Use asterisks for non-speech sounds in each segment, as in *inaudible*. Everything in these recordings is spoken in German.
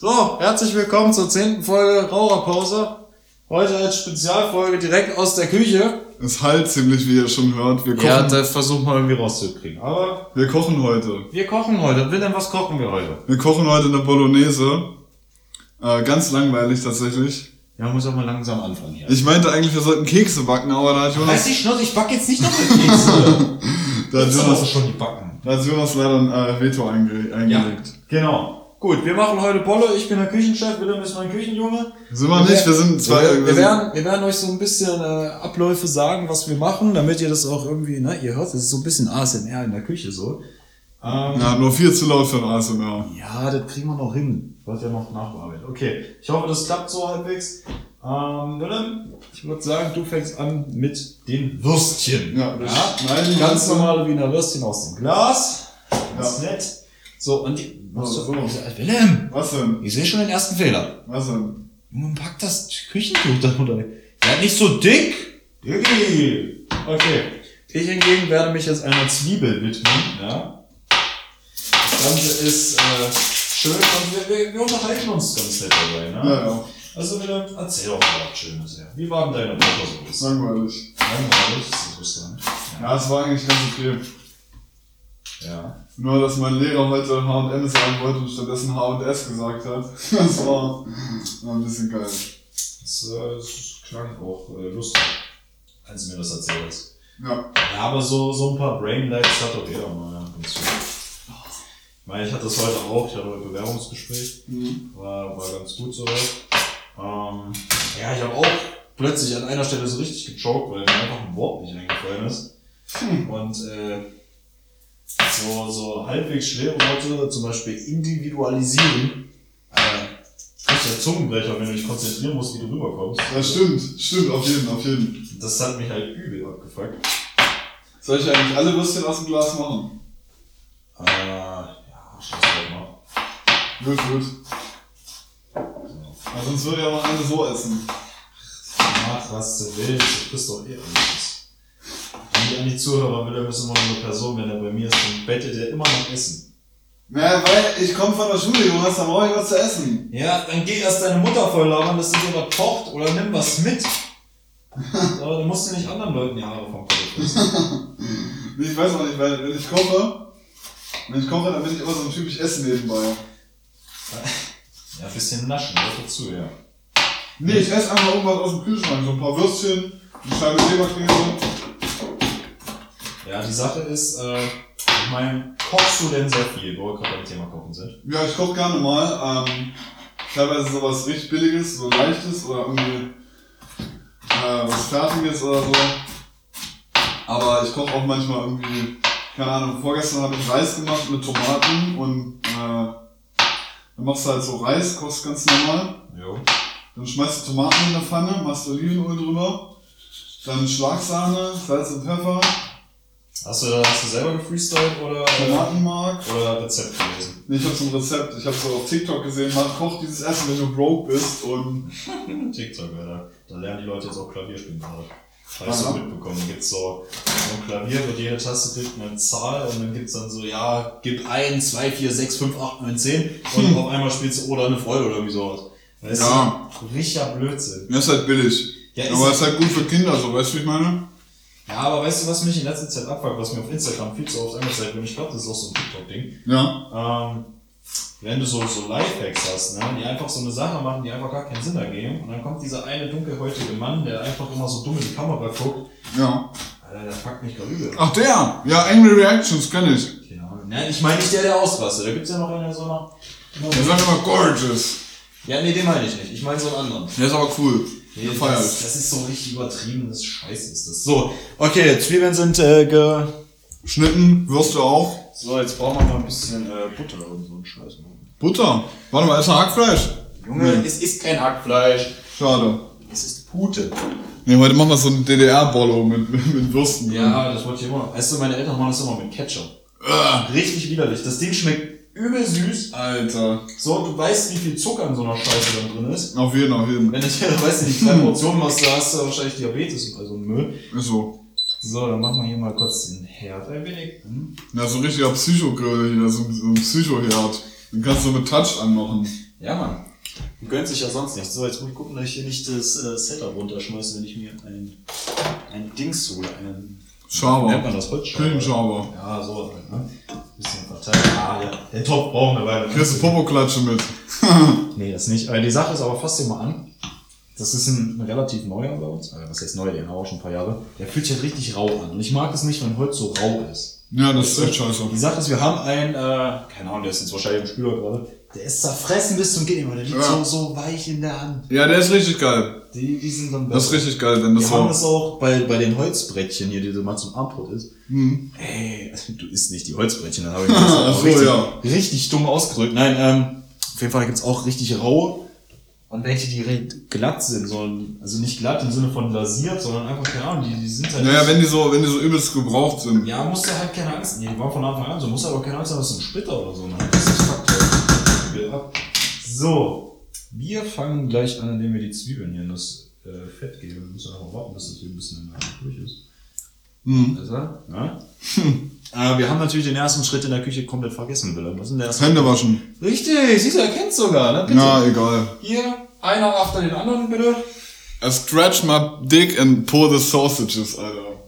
So, herzlich willkommen zur zehnten Folge Raucherpause. Heute als Spezialfolge direkt aus der Küche. Es halt ziemlich, wie ihr schon hört. Wir kochen, Ja, das versuchen wir irgendwie rauszukriegen. Aber wir kochen heute. wir kochen heute. Wilhelm, was kochen wir heute? Wir kochen heute eine Bolognese. Äh, ganz langweilig tatsächlich. Ja, muss auch mal langsam anfangen hier. Ich meinte eigentlich, wir sollten Kekse backen, aber da hat Jonas, Weiß ich noch, ich back jetzt nicht noch mit *laughs* Kekse. da hat Jonas, du schon die Backen. da hat Jonas leider ein äh, Veto einge eingelegt. genau. Gut, wir machen heute Bolle. Ich bin der Küchenchef, Wilhelm ist mein Küchenjunge. Sind wir nicht, wir sind zwei. Wir, wir, werden, wir werden euch so ein bisschen äh, Abläufe sagen, was wir machen, damit ihr das auch irgendwie, ne, ihr hört, das ist so ein bisschen ASMR in der Küche so. Ähm, ja, nur viel zu laut für ein ASMR. Ja, das kriegen wir noch hin. Wird ja noch nachbearbeitet. Okay, ich hoffe, das klappt so halbwegs. Ähm, Willem, ich würde sagen, du fängst an mit den Würstchen. Ja, wir schneiden die ganz normale Wiener Würstchen aus dem Glas. Ganz nett. So, und die. Was So, so. so. Willem, Was denn? ich sehe schon den ersten Fehler. Was denn? Junge, pack das Küchentuch da runter. Ja, nicht so dick. Diggi. Okay. Ich hingegen werde mich jetzt einer Zwiebel widmen, ja. Das Ganze ist äh, schön und wir, wir, unterhalten uns ganz nett dabei, ne? Ja, ja. Also wieder, erzähl doch mal was Schönes, ja. Wie war denn deine Woche so? Langweilig. Langweilig, ist interessant. Ja, es war eigentlich ganz okay. Ja. Nur, dass mein Lehrer heute H&M sagen wollte und stattdessen H&S gesagt hat. *laughs* Das war, war ein bisschen geil. Das, äh, das klang auch äh, lustig, als du mir das erzählt hast. Ja. Ja, aber so, so ein paar Brainlights hat doch jeder mal. Ich meine, ich hatte das heute auch, ich hatte heute Bewerbungsgespräch, Mhm. war, war ganz gut soweit. Ähm, ja, ich habe auch plötzlich an einer Stelle so richtig gechoked, weil mir einfach ein Wort nicht eingefallen ist. Und äh, so, so halbwegs schwere Worte, zum Beispiel individualisieren, äh, richtiger Zungenbrecher, wenn du dich konzentrieren musst, wie du rüberkommst. Das stimmt, stimmt, auf jeden, auf jeden. Das hat mich halt übel abgefuckt. Soll ich eigentlich alle Würstchen aus dem Glas machen? Äh, ja, scheiß drauf mal. Gut, gut. Aber sonst würde ja noch eine so essen. Mach, was du willst, du kriegst doch eh alles. An die Zuhörer will, er ist immer nur eine Person, wenn er bei mir ist, dann bettet er immer noch Essen. Naja, weil ich komme von der Schule, Jonas, da brauche ich was zu essen. Ja, dann geh erst deine Mutter voll labern, dass sie dir was kocht oder nimm was mit. *laughs* Aber dann musst du nicht anderen Leuten die Haare vom Kopf. *laughs* Nee, Ich weiß auch nicht, weil wenn ich koche, wenn ich koche, dann bin ich immer so ein typisch Essen nebenbei. Ja, ein bisschen naschen, gehört dazu, ja. Nee, ich esse einfach irgendwas aus dem Kühlschrank. So ein paar Würstchen, eine Scheibe Leberkäse. Ja, die Sache ist, äh, ich meine, kochst du denn sehr viel, wo wir gerade beim Thema Kochen sind? Ja, ich koche gerne mal. Ähm, teilweise sowas richtig Billiges, so Leichtes oder irgendwie äh, was Fertiges oder so. Aber ich koche auch manchmal irgendwie, keine Ahnung, vorgestern habe ich Reis gemacht mit Tomaten und äh, dann machst du halt so Reis, kochst ganz normal. Jo. Dann schmeißt du Tomaten in der Pfanne, machst Olivenöl drüber, dann Schlagsahne, Salz und Pfeffer, Hast du, hast du selber gefreestylt oder, Tomatenmark. oder Rezept gelesen? Nee, ich habe so ein Rezept, ich habe so auf TikTok gesehen, man kocht dieses Essen, wenn du broke bist und *laughs* TikTok, Alter. Da lernen die Leute jetzt auch Klavier spielen gerade. Habe ich so mitbekommen. Da gibt's so, so ein Klavier, wo jede Taste kriegt eine Zahl und dann gibt's dann so, ja, gib 1, 2, 4, 6, 5, 8, 9, 10 und auf einmal spielst du oder eine Freude oder irgendwie sowas. Weißt Ja. du? Richtiger Blödsinn. das ist halt billig. Ja, ist, Aber ist halt gut für Kinder, so weißt du, wie ich meine? Ja, aber weißt du, was mich in letzter Zeit abfuckt, was mir auf Instagram viel zu oft angezeigt wird, ich glaube, das ist auch so ein TikTok-Ding, Ja. ähm, wenn du so, so Lifehacks hast, ne, die einfach so eine Sache machen, die einfach gar keinen Sinn ergeben, und dann kommt dieser eine dunkelhäutige Mann, der einfach immer so dumm in die Kamera guckt, Ja. Alter, der fuckt mich gerade übel. Ach der! Ja, Angry Reactions kenn ich. Ahnung. Nein, ich meine nicht der, der ausrastet. Da gibt's ja noch einen, der so noch. Der sagt immer gorgeous. Ja, nee, den meine ich nicht. Ich meine so einen anderen. Der ist aber cool. Nee, das, das ist so richtig übertriebenes Scheiße ist das. So, okay, Zwiebeln sind äh, ge... Schnitten, Würste auch. So, jetzt brauchen wir mal ein bisschen äh, Butter und so einen Scheiß. Butter. Warte mal, ist noch Hackfleisch? Junge, Nee. es ist kein Hackfleisch. Schade. Es ist Pute. Nee, heute machen wir so ein DDR-Bollo mit, mit, mit Würsten. drin. Ja, das wollte ich immer. Weißt du, meine Eltern machen das immer mit Ketchup. Ugh, Richtig widerlich. Das Ding schmeckt übel süß. Alter. So, du weißt, wie viel Zucker in so einer Scheiße dann drin ist. Auf jeden, auf jeden. Wenn *laughs* du dir, weißt du, die kleine Portion machst, da hast du wahrscheinlich Diabetes und also Müll. Ist so. So, dann machen wir hier mal kurz den Herd ein wenig. Hm. Ja, so ein richtiger Psychogrill hier, so, ein- so ein Psychoherd. Den kannst du mit Touch anmachen. Ja, Mann. Du gönnst sich ja sonst nichts. So, jetzt muss ich gucken, dass ich hier nicht das äh, Setup runterschmeiße, wenn ich mir ein, ein Dings hole. Einen, wie nennt man Schaber. das? Holzschaber? Küchenschaber. Ja, so halt, ne? Bisschen verteilt. Ah, ja. Den Topf brauchen wir weiter. Kriegst du Popo-Klatsche mit. *laughs* Nee, das nicht. Äh, die Sache ist aber, fass dir mal an. Das ist ein, ein relativ neuer bei uns. Also, was heißt neu? Den haben wir auch schon ein paar Jahre. Der fühlt sich halt richtig rau an. Und ich mag es nicht, wenn Holz so rau ist. Ja, das ist echt scheiße. Die Sache ist, wir haben einen, äh, keine Ahnung, der ist jetzt wahrscheinlich im Spüler gerade. Der ist zerfressen bis zum Gehen, der liegt Ja. so, so weich in der Hand. Ja, der ist richtig geil. Die, die sind dann Das ist besser. richtig geil, wenn das Wir haben so. das auch bei, bei den Holzbrettchen hier, die du mal zum Armbrot isst. Hm. Ey, du isst nicht die Holzbrettchen, dann habe ich das *laughs* so, richtig, ja. richtig dumm ausgedrückt. Nein, ähm, auf jeden Fall gibt's auch richtig raue und welche, die re- glatt sind, so, also nicht glatt im Sinne von lasiert, sondern einfach, keine Ahnung, die, die sind halt Naja, wenn die so, wenn die so übelst gebraucht sind. ja, musst du halt keine Angst, nee, die waren von Anfang an so, musst du aber keine Angst haben, dass du ein Splitter oder so, ne? Das ab. So, wir fangen gleich an, indem wir die Zwiebeln hier in das äh, Fett geben. Wir müssen einfach warten, bis das hier ein bisschen durch ist. Hm. Besser? Ja? *laughs* äh, wir haben natürlich den ersten Schritt in der Küche komplett vergessen, Willem. Was ist denn der erste? Hände waschen. Richtig, siehst du, er kennt sogar, ne? Bitte. Na, egal. Hier, einer after den anderen, bitte. I stretch my dick and pull the sausages, Alter.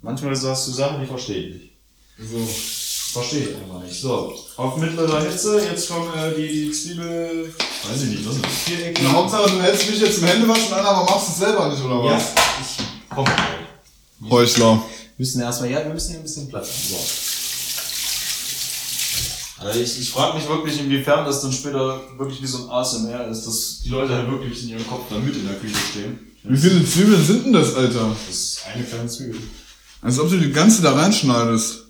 Manchmal sagst du Sachen, die verstehe ich nicht. So. Verstehe ich einfach nicht. So, auf mittlerer Hitze, jetzt kommen äh, die Zwiebel, weiß ich nicht, was sind das? Vierecke? Na, Hauptsache, du hältst mich jetzt zum Händewaschen an, aber machst es selber nicht, oder Ja, was? ich komm. Heuchler. Wir müssen erstmal, ja, wir müssen hier ein bisschen Platz haben. So. Also ich, ich frage mich wirklich, inwiefern das dann später wirklich wie so ein ASMR ist, dass die Leute halt wirklich in ihrem Kopf da mit in der Küche stehen. Wie viele Zwiebeln sind denn das, Alter? Das ist eine kleine Zwiebel. Als ob du die ganze da reinschneidest.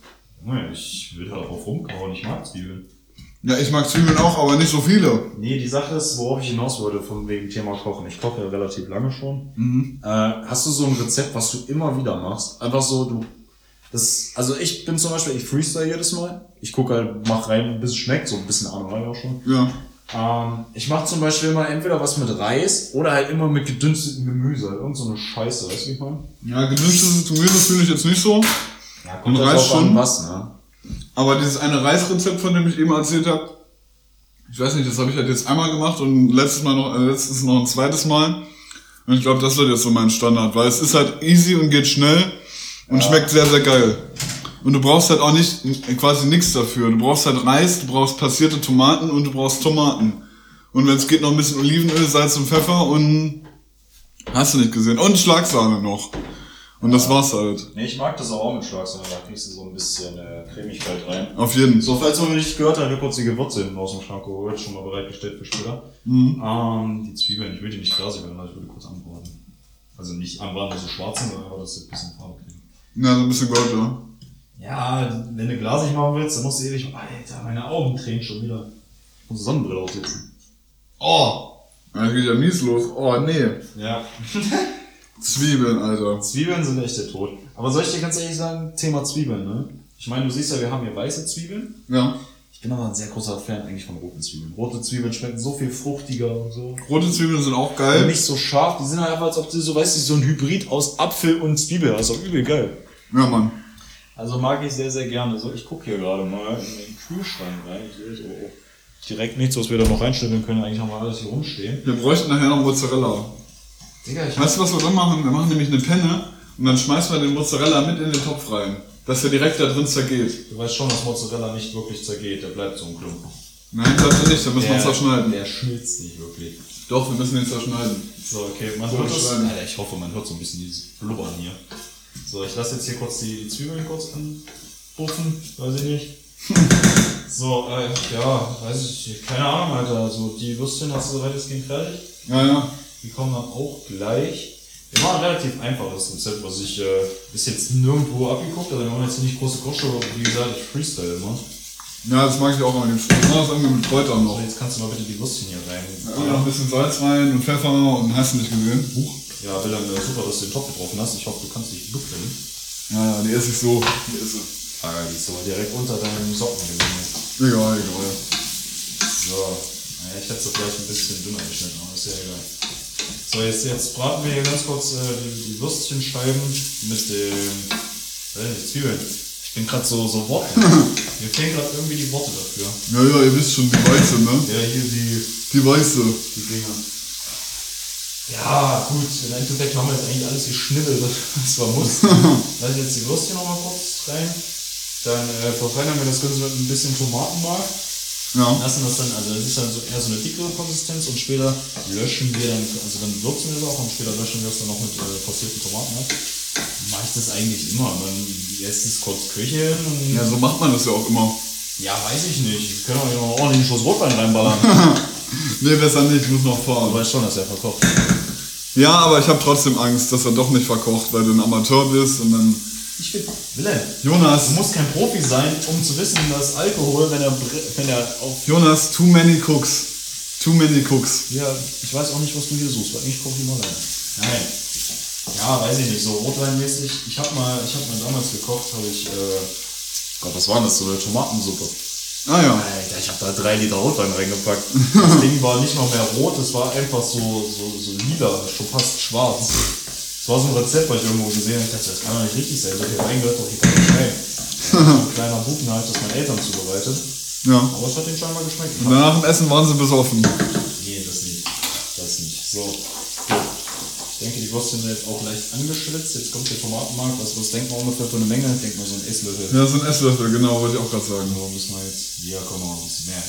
Junge, ich will da drauf rumkauen, ich mag Zwiebeln. Ja, ich mag Zwiebeln auch, aber nicht so viele. Nee, die Sache ist, worauf ich hinaus wollte, von wegen Thema Kochen. Ich koche ja relativ lange schon. Mhm. Äh, hast du so ein Rezept, was du immer wieder machst? Einfach so, du. Das, also ich bin zum Beispiel, ich freestyle jedes Mal. Ich gucke halt, mach rein, bis es schmeckt, so ein bisschen Ahnung habe ich auch schon. Ja. Ähm, ich mache zum Beispiel immer entweder was mit Reis oder halt immer mit gedünstetem Gemüse. Irgend so eine Scheiße, weißt du, wie ich meine? Ja, gedünstetes Gemüse fühle ich jetzt nicht so. Ja, Und halt Reis schon? was, ne? Aber dieses eine Reisrezept, von dem ich eben erzählt habe, ich weiß nicht, das habe ich halt jetzt einmal gemacht und letztes Mal noch, äh, letztes noch ein zweites Mal. Und ich glaube, das wird jetzt so mein Standard, weil es ist halt easy und geht schnell und schmeckt sehr, sehr geil. Und du brauchst halt auch nicht quasi nichts dafür. Du brauchst halt Reis, du brauchst passierte Tomaten und du brauchst Tomaten. Und wenn es geht, noch ein bisschen Olivenöl, Salz und Pfeffer und hast du nicht gesehen. Und Schlagsahne noch. Und das war's halt. Nee, ich mag das auch mit Schlagsahne, da kriegst du so ein bisschen äh, Cremigkeit rein. Auf jeden. So, falls man nicht gehört hat, habe ich kurz die Gewürze hinten aus dem Schrank geholt, schon mal bereitgestellt für später. Mhm. Ähm, die Zwiebeln, ich will die nicht glasig werden, aber ich würde kurz anbraten. Also nicht anbraten, dass sie schwarz sind, sondern einfach, dass sie ein bisschen Farbe kriegen. Ja, so ein bisschen Gold, ja. Ja, wenn du glasig machen willst, dann musst du ewig. Alter, meine Augen tränen schon wieder. Ich muss Sonnenbrille aufsetzen. Oh! Da geht ja mies los. Oh, nee. Ja. *laughs* Zwiebeln, Alter. Zwiebeln sind echt der Tod. Aber soll ich dir ganz ehrlich sagen, Thema Zwiebeln, ne? Ich meine, du siehst ja, wir haben hier weiße Zwiebeln. Ja. Ich bin aber ein sehr großer Fan eigentlich von roten Zwiebeln. Rote Zwiebeln schmecken so viel fruchtiger und so. Rote Zwiebeln sind auch Und geil. nicht so scharf, die sind halt einfach, als ob du so, weißt du, so ein Hybrid aus Apfel und Zwiebel. Auch übel geil. Ja, Mann. Also mag ich sehr, sehr gerne. So, ich gucke hier gerade mal in den Kühlschrank rein. Ich sehe so oh, direkt nichts, was wir da noch reinstellen können. Eigentlich haben wir alles hier rumstehen. Wir bräuchten nachher noch Mozzarella. Digga, ich Weißt du, was wir dann machen? Wir machen nämlich eine Penne und dann schmeißen wir den Mozzarella mit in den Topf rein. Dass der direkt da drin zergeht. Du weißt schon, dass Mozzarella nicht wirklich zergeht. Der bleibt so ein Klumpen. Nein, er nicht, da müssen wir Der- zerschneiden. Der schmilzt nicht wirklich. Doch, wir müssen den zerschneiden. So, okay, man So, hört das. Alter, ich hoffe, man hört so ein bisschen dieses Blubbern hier. So, ich lasse jetzt hier kurz die, die Zwiebeln kurz anbuffen, weiß ich nicht. *laughs* So, äh, ja, weiß ich, nicht. keine Ahnung, Alter. Also, die Würstchen hast du soweit es ging fertig. Ja, ja. Die kommen dann auch gleich. Wir machen ein relativ einfaches Rezept, was ich äh, bis jetzt nirgendwo abgeguckt habe. Wir machen jetzt nicht große Koche, wie gesagt, ich freestyle immer. Ja, das mag ich auch liebsten. Ich mach das irgendwie mit Kräutern noch. So, jetzt kannst du mal bitte die Würstchen hier rein. Ja, noch ein bisschen Salz rein und Pfeffer und hast du nicht gesehen. Huch. Ja, Wilhelm, äh, super, dass du den Topf getroffen hast. Ich hoffe, du kannst dich büffeln. Ja, ja, die esse ich so. Die esse. Ah, die ist aber direkt unter deinen Socken gelandet. Egal, egal. So, naja, ich hätte es vielleicht ein bisschen dünner geschnitten, aber ist ja egal. So, jetzt, jetzt braten wir hier ganz kurz äh, die, die Würstchenscheiben mit den nicht, Zwiebeln. Ich bin gerade so, so Worte. *laughs* Mir fehlen gerade irgendwie die Worte dafür. Ja, ja, ihr wisst schon, die Weiße, ne? Ja, hier die, Die Weiße. die Dinger. Ja, gut, im Endeffekt haben wir jetzt eigentlich alles geschnibbelt, was wir mussten. *laughs* Lass jetzt die Würstchen noch mal kurz rein. Dann äh, verfeinern wir das Ganze mit ein bisschen Tomatenmark. Ja. Lassen das dann, also das ist dann so eher so eine dickere Konsistenz und später löschen wir dann, also dann würzen wir das auch und später löschen wir es dann noch mit äh, passierten Tomaten ab. Mache ich das eigentlich immer. Man lässt es kurz köcheln und Ja, so macht man das ja auch immer. ja, weiß ich nicht. Wir können auch noch ordentlich einen Schuss Rotwein reinballern. *laughs* Nee, besser nicht, ich muss noch du fahren. weißt schon, dass er verkocht. Ja, aber ich habe trotzdem Angst, dass er doch nicht verkocht, weil du ein Amateur bist und dann. Ich bin Wilhelm. Jonas, Du musst kein Profi sein, um zu wissen, dass Alkohol, wenn er, br- wenn er auf. Jonas, too many cooks. Too many cooks. Ja, ich weiß auch nicht, was du hier suchst, weil ich koche immer alleine. Nein. Ja, weiß ich nicht, so rotweinmäßig. Ich habe mal, ich habe mal damals gekocht, habe ich, äh, Gott, was war denn das? So eine Tomatensuppe. Ah ja. Alter, ich habe da drei Liter Rotwein reingepackt. Das *laughs* Ding war nicht mal mehr rot, es war einfach so, so, so lila, schon fast schwarz. War so ein Rezept, was ich irgendwo gesehen habe. Ich dachte, das kann doch nicht richtig sein. So viel Wein gehört doch hier nicht rein. *laughs* Ein kleiner Buben halt, das meine Eltern zubereitet. Ja. Aber es hat den scheinbar geschmeckt. Und danach im Essen waren sie besoffen. Nee, das nicht. Das nicht. So. Gut. Ich denke, die Würstchen sind jetzt auch leicht angeschwitzt. Jetzt kommt der Tomatenmark. Was, was denkt man ungefähr für eine Menge? Ich denke mal so ein Esslöffel. Ja, so ein Esslöffel, genau, wollte ich auch gerade sagen. So müssen wir jetzt. Kommen wir noch ein bisschen mehr.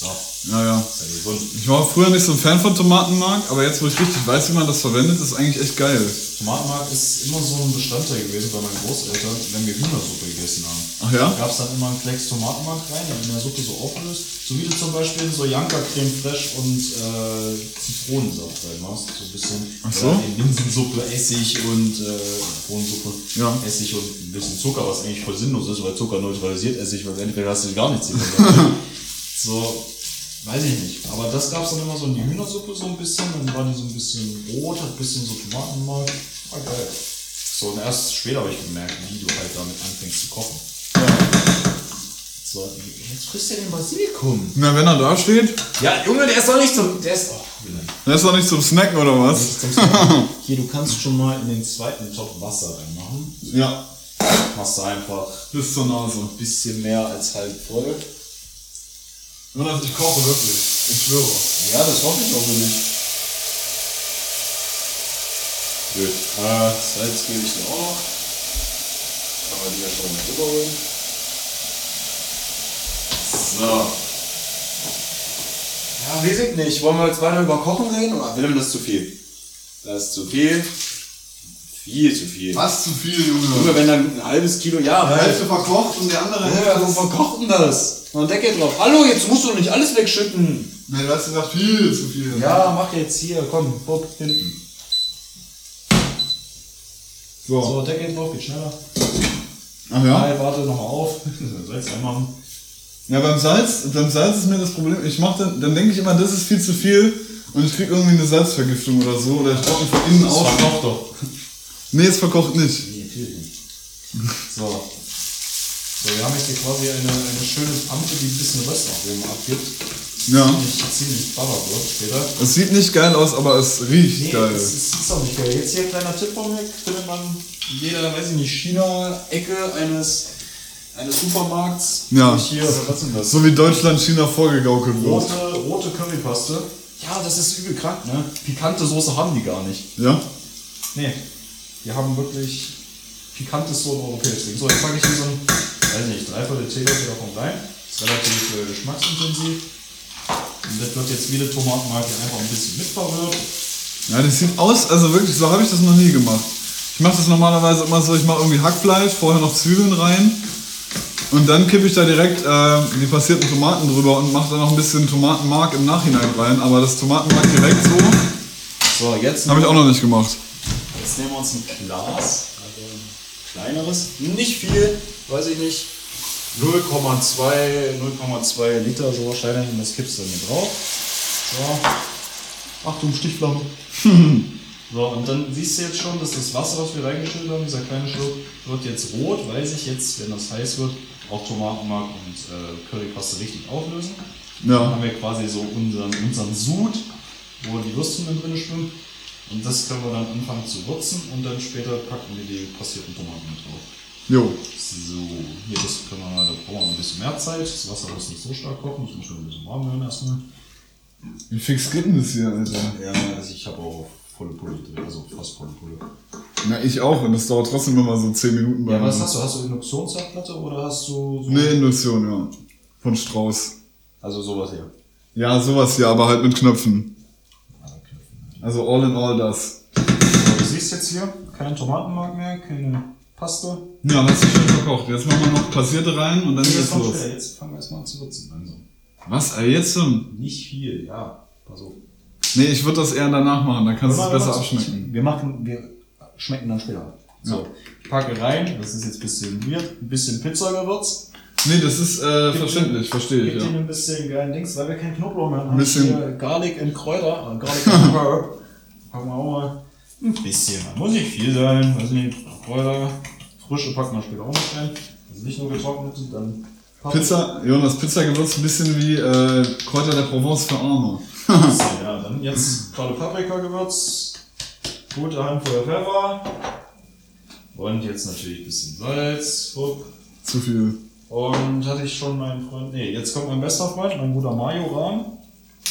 So. Ja, ja. Gesund. Ich war früher nicht so ein Fan von Tomatenmark, aber jetzt, wo ich richtig weiß, wie man das verwendet, ist eigentlich echt geil. Tomatenmark ist immer so ein Bestandteil gewesen bei meinen Großeltern, wenn wir Hühnersuppe gegessen haben. Ach ja? Da gab es dann immer einen Klecks Tomatenmark rein, der in der Suppe so aufgelöst. So wie du zum Beispiel so Janka Creme Fraiche und äh, Zitronensaft reinmachst. So ein bisschen. Ach so? In Linsensuppe, Essig und äh, Zitronensuppe, Ja. Essig und ein bisschen Zucker, was eigentlich voll sinnlos ist, weil Zucker neutralisiert Essig, weil entweder hast du gar nichts. *laughs* so, weiß ich nicht. Aber das gab es dann immer so in die Hühnersuppe so ein bisschen, dann war die so ein bisschen rot, hat ein bisschen so Tomatenmark. War geil. So, und erst später habe ich gemerkt, wie du halt damit anfängst zu kochen. So, jetzt frisst er den Basilikum. Na, wenn er da steht, Ja, Junge, der ist doch nicht zum. Der ist. Oh, der ist doch nicht zum Snacken oder was? Snacken. *laughs* Hier, du kannst schon mal in den zweiten Topf Wasser reinmachen. Ja, Machst du einfach bis zur Nase. ein bisschen mehr als halb voll. Jonas, ich koche wirklich. Ich schwöre. Ja, das hoffe ich auch für dich. Gut. Äh, Salz gebe ich noch. Kann man die ja schon mal drüber holen. So. Ja, weiß ich nicht. Wollen wir jetzt weiter über Kochen reden? Oder Willem, das ist zu viel. Das ist zu viel. Viel zu viel. Was zu viel, Junge, Junge. wenn dann ein halbes Kilo, ja, Die. Hälfte verkocht und die andere Ja, Hälfte wo ist... verkocht denn das? Noch ein Deckel drauf. Hallo, jetzt musst du doch nicht alles wegschütten. Nee, du hast gesagt, viel zu viel. Ja, mach jetzt hier, komm, hopp, hinten. So. So, Deckel drauf, geht schneller. Ach ja? Nein, warte noch auf. *laughs* Salz reinmachen. Ja, beim Salz, beim Salz ist mir das Problem, ich mach dann, dann denke ich immer, das ist viel zu viel und ich krieg irgendwie eine Salzvergiftung oder so oder ich trockne von innen Das aus. verkocht doch. Nee, es verkocht nicht. Nee, natürlich nicht. So. So, wir haben jetzt hier quasi eine, eine schöne Pampe, die ein bisschen Röstaromen abgibt. Ja. Ziemlich, ziemlich baller wird später. Es sieht nicht geil aus, aber es riecht Nee, geil. das ist, ist auch nicht geil. Jetzt hier ein kleiner Tipp von mir, findet man in jeder, weiß ich nicht, China-Ecke eines, eines Supermarkts. Ja. Hier, was denn das? So wie Deutschland China vorgegaukelt wird. Rote, rote Currypaste. Ja, das ist übel krank, ne? Pikante Soße haben die gar nicht. Ja? Nee. Die haben wirklich pikantes so europäisches Ding. So, jetzt packe ich hier so ein, weiß nicht, dreiviertel Teelöffel davon rein. Ist relativ äh, geschmacksintensiv. Und das wird jetzt wie die Tomatenmark hier einfach ein bisschen mitverwirrt. Ja, das sieht aus, also wirklich, so habe ich das noch nie gemacht. Ich mache das normalerweise immer so, ich mache irgendwie Hackfleisch, vorher noch Zwiebeln rein und dann kippe ich da direkt äh, die passierten Tomaten drüber und mache dann noch ein bisschen Tomatenmark im Nachhinein rein. Aber das Tomatenmark direkt so So, jetzt, habe ich auch noch nicht gemacht. Jetzt nehmen wir uns ein Glas. Also ein kleineres. Nicht viel, weiß ich nicht. 0,2 0,2 Liter so wahrscheinlich. Und das kippst du dann hier drauf. So. Achtung, Stichflamme. *laughs* So, und dann siehst du jetzt schon, dass das Wasser, was wir reingeschüttet haben, dieser kleine Schluck, wird jetzt rot, weil sich jetzt, wenn das heiß wird, auch Tomatenmark und äh, Currypaste richtig auflösen. Dann Ja. haben wir quasi so unseren, unseren Sud, wo die Würstchen dann drin schwimmen. Und das können wir dann anfangen zu würzen und dann später packen wir die passierten Tomaten mit drauf. Jo. So, hier, das können wir mal, da brauchen wir ein bisschen mehr Zeit. Das Wasser muss nicht so stark kochen, das muss schon ein bisschen warm werden erstmal. Wie fix geht denn das hier, Alter? Ja, also ich habe auch volle Pulle drin, also fast volle Pulle. Na, ich auch. Und das dauert trotzdem immer so 10 Minuten bei Ja, mir. was hast du? Hast du Induktionsherdplatte oder hast du so. Eine Induktion, ja. Von Strauß. Also sowas hier. Ja, sowas hier, aber halt mit Knöpfen. Also all in all das. So, du siehst jetzt hier, kein Tomatenmark mehr, keine Paste. Ja, hast du schön verkocht. Jetzt machen wir noch Passierte rein und dann geht's los. schwer, jetzt fangen wir erstmal an zu würzen. Also, Was? Ey, jetzt schon? nicht viel, ja. Pass auf. Nee, ich würde das eher danach machen, dann kannst du es besser abschmecken. Wir machen, wir schmecken dann später. So, packe rein, das ist jetzt ein bisschen weird, ein bisschen Pizzagewürz. Nee, das ist äh, verständlich, verstehe ich, Gib ihm ja. ein bisschen geilen Dings, weil wir keinen Knoblauch mehr haben. Ein bisschen- Garlic und Kräuter, äh, Garlic *laughs* und Pepper. Packen wir auch mal ein bisschen. Muss nicht viel sein, weiß nicht, Kräuter. Frische packen wir später auch noch rein. Also nicht nur getrocknete, dann Paprika. Pizza, Jonas, Pizzagewürz ein bisschen wie äh, Kräuter der Provence für Arme. *laughs* Ja, dann jetzt gerade Paprikagewürz, gute Handvoll Pfeffer und jetzt natürlich ein bisschen Salz. Hup. Zu viel. Und hatte ich schon meinen Freund. Nee, jetzt kommt mein bester Freund, mein guter Majoran.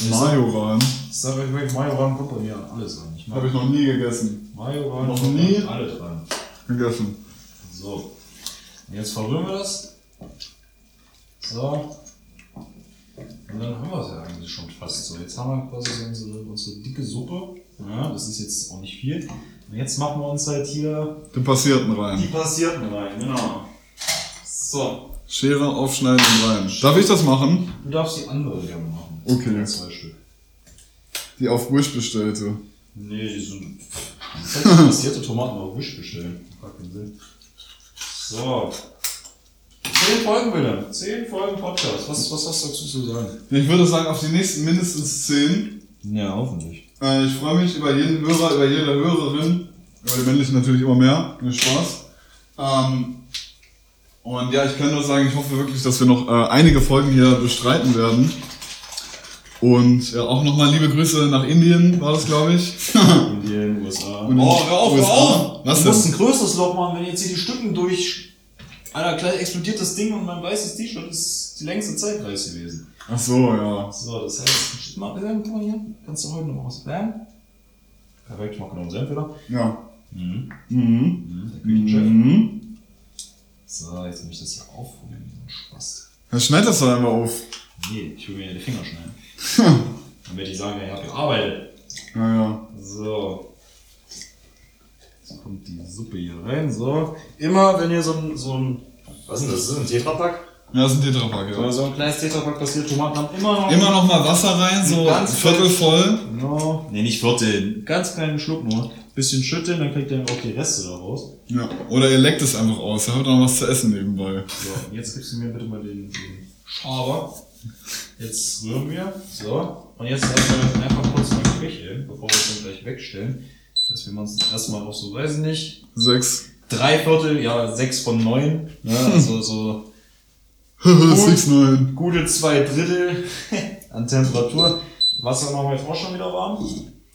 Majoran. Ich sage euch wirklich, Majoran kommt bei mir an alles mag Habe ich noch nie gegessen. Majoran Noch nie? an alle dran. Gegessen. So. Und jetzt verrühren wir das. So. Und dann haben wir es ja eigentlich schon fast so. Jetzt haben wir quasi unsere, unsere dicke Suppe. Ja, das ist jetzt auch nicht viel. Und jetzt machen wir uns halt hier Den Passierten die rein. Passierten rein. Genau. So. Schere aufschneiden und rein. Darf ich das machen? Du darfst die andere gerne machen. Okay. Zwei Stück. Die auf Wish bestellte. Nee, die sind. Hätte passierte Tomaten auf Wish bestellen. Gar keinen Sinn. So. Zehn Folgen bitte. Zehn Folgen Podcast. Was, was hast du dazu zu sagen? Ich würde sagen, auf die nächsten mindestens 10. Ja, hoffentlich. Äh, ich freue mich über jeden Hörer, über jede Hörerin. Über die männlichen natürlich immer mehr. Mir Spaß. Ähm, und ja, ich kann nur sagen, ich hoffe wirklich, dass wir noch äh, einige Folgen hier bestreiten werden. Und ja, auch nochmal liebe Grüße nach Indien, war das, glaube ich. *laughs* Indien, USA. Und oh, hör auf, USA? hör auf! Was du denn? musst ein größeres Loch machen, wenn jetzt hier die Stücken durch. Alter, gleich explodiert das Ding und mein weißes T-Shirt ist die längste Zeit weiß gewesen. Ach so, ja. So, das heißt, mal, guck mal hier. Kannst du heute noch was lernen? Perfekt, ich mach genau Senf wieder. Ja. Mhm. Mhm. Mhm, der Küchenchef. Mhm. So, jetzt muss ich das hier aufholen, so ein Spaß. Dann schneid das doch einmal auf. Nee, ich will mir die Finger schneiden. *laughs* Dann werde ich sagen, ja, ich habe gearbeitet. Naja. So. Jetzt kommt die Suppe hier rein. So. Immer, wenn ihr so ein, so ein was ist denn das? Das ist ein Tetrapack? Ja, das ist ein Tetrapack, Wenn ja. so ein kleines Tetrapack passiert, Tomaten haben immer noch. Immer noch mal Wasser rein, so Ganz ein Viertel voll. No. Nee, nicht Viertel. Ganz kleinen Schluck nur. Bisschen schütteln, dann kriegt ihr auch die Reste da raus. Ja. Oder ihr leckt es einfach aus, da habt ihr noch was zu essen nebenbei. So, und jetzt gibst du mir bitte mal den, den Schaber. Jetzt rühren wir. So. Und jetzt erstmal einfach kurz mal köcheln, bevor wir es dann gleich wegstellen. Dass wir uns erstmal auch so, weiß ich nicht, Sechs. drei Viertel, ja, sechs von neun. Ne? *laughs* Also so *laughs* Six, neun. gute zwei Drittel an Temperatur. Wasser machen wir jetzt auch schon wieder warm.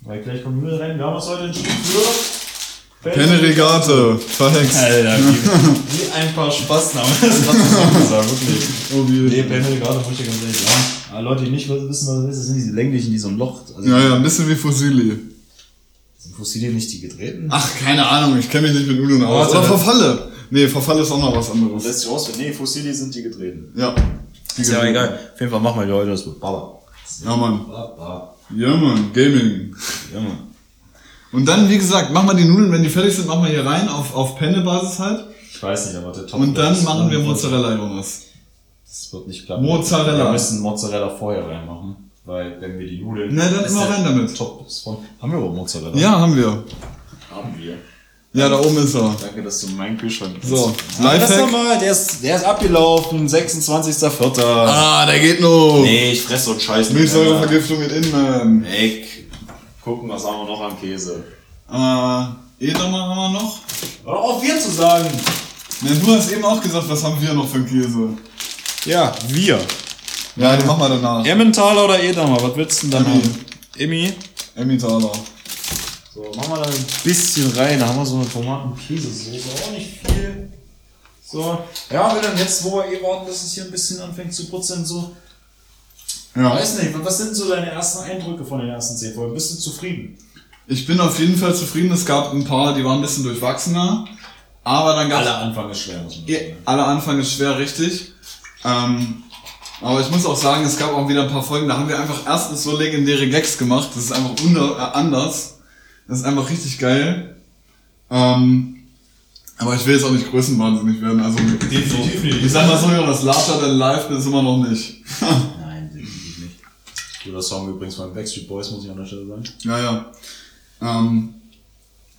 Weil gleich kommt Müll rein. Wir haben uns heute entschieden für Penne Regate. Verhext. Alter, wie, wie ein paar Spasten haben wir das gesagt, wirklich. Oh, wie. Nee, Penne gerade muss ich dir ganz ehrlich sagen. Aber Leute, die nicht wissen, was das ist, das sind diese länglichen, die so ein Loch. Also Ja, ja, ein bisschen wie Fusilli. Sind Fossilien nicht die gedrehten? Ach, keine Ahnung, ich kenne mich nicht mit Nudeln aus. Warte, Oder dann- Verfalle. Nee, Verfalle ist auch noch was anderes. Lässt sich raus, nee, Fossilien sind die gedrehten. Ja. Ist ja egal. Auf jeden Fall machen wir die heute das mit Baba. Ja, Mann. Baba. Ja, Mann. Gaming. Ja, Mann. Und dann, wie gesagt, machen wir die Nudeln, wenn die fertig sind, machen wir hier rein, auf, auf Penne-Basis halt. Ich weiß nicht, aber der Top. Und dann machen wir Mozzarella, Jonas. Das wird nicht klappen. Mozzarella. Wir müssen Mozzarella vorher reinmachen. Weil, wenn wir die Nudeln. Na, dann immer rein damit. Top ist von. Haben wir überhaupt Mozzarella? Ja, haben wir. Haben wir. Ja, da oben ist er. Danke, dass du meinen Kühlschrank So, Ah, das Lifehack. nochmal, der ist, der ist abgelaufen, 26.04. Ah, der geht noch. Nee, ich fress so einen Scheiß. Milchsäurevergiftung mit Inman. Weg. Gucken, was haben wir noch an Käse. Äh, Edamer haben wir noch. Hör auf, wir zu sagen. Ja, du hast eben auch gesagt, was haben wir noch für einen Käse? Ja, wir. Ja, den machen wir danach. Emmentaler oder Edamer, was willst du denn da Emmi. Emmi. Emmentaler. So, machen wir da ein bisschen rein. Da haben wir so eine Tomaten-Käsesoße. Auch nicht viel. So, ja, wenn dann jetzt, wo wir eh warten, dass es hier ein bisschen anfängt zu putzen, so. Ja. Weiß nicht, was sind so deine ersten Eindrücke von den ersten zehn Folgen? Bist du zufrieden? Ich bin auf jeden Fall zufrieden. Es gab ein paar, die waren ein bisschen durchwachsener. Aber dann gab Aller Anfang ist schwer, muss man Ja, sagen. aller Anfang ist schwer, richtig. Ähm, aber ich muss auch sagen, es gab auch wieder ein paar Folgen, da haben wir einfach erstens so legendäre Gags gemacht. Das ist einfach äh, anders. Das ist einfach richtig geil. Ähm, aber ich will jetzt auch nicht größenwahnsinnig werden. Also, Definitiv so, nicht. ich sag mal so, das Larger than Life ist immer noch nicht. *laughs* Nein, definitiv nicht. Guter Song übrigens von Backstreet Boys, muss ich an der Stelle sagen. ja, ja. Ähm,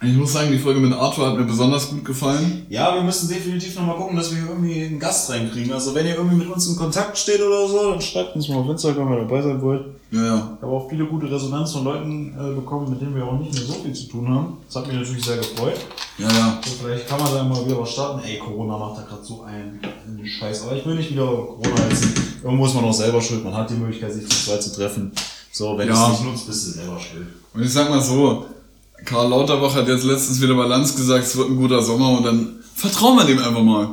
ich muss sagen, die Folge mit Arthur hat mir besonders gut gefallen. Ja, wir müssen definitiv nochmal gucken, dass wir hier irgendwie einen Gast reinkriegen. Also wenn ihr irgendwie mit uns in Kontakt steht oder so, dann schreibt uns mal auf Instagram, wenn ihr dabei sein wollt. Ja, ja. Ich habe auch viele gute Resonanz von Leuten äh, bekommen, mit denen wir auch nicht mehr so viel zu tun haben. Das hat mich natürlich sehr gefreut. Ja, ja. Also vielleicht kann man da mal wieder was starten. Ey, Corona macht da gerade so einen, einen Scheiß. Aber ich will nicht wieder Corona heißen. Irgendwo ist man auch selber schuld. Man hat die Möglichkeit, sich zu zweit zu treffen. So, wenn du Ja. es nicht nutzt, bist du selber schuld. Und ich sag mal so, Karl Lauterbach hat jetzt letztens wieder bei Lanz gesagt, es wird ein guter Sommer und dann vertrauen wir dem einfach mal.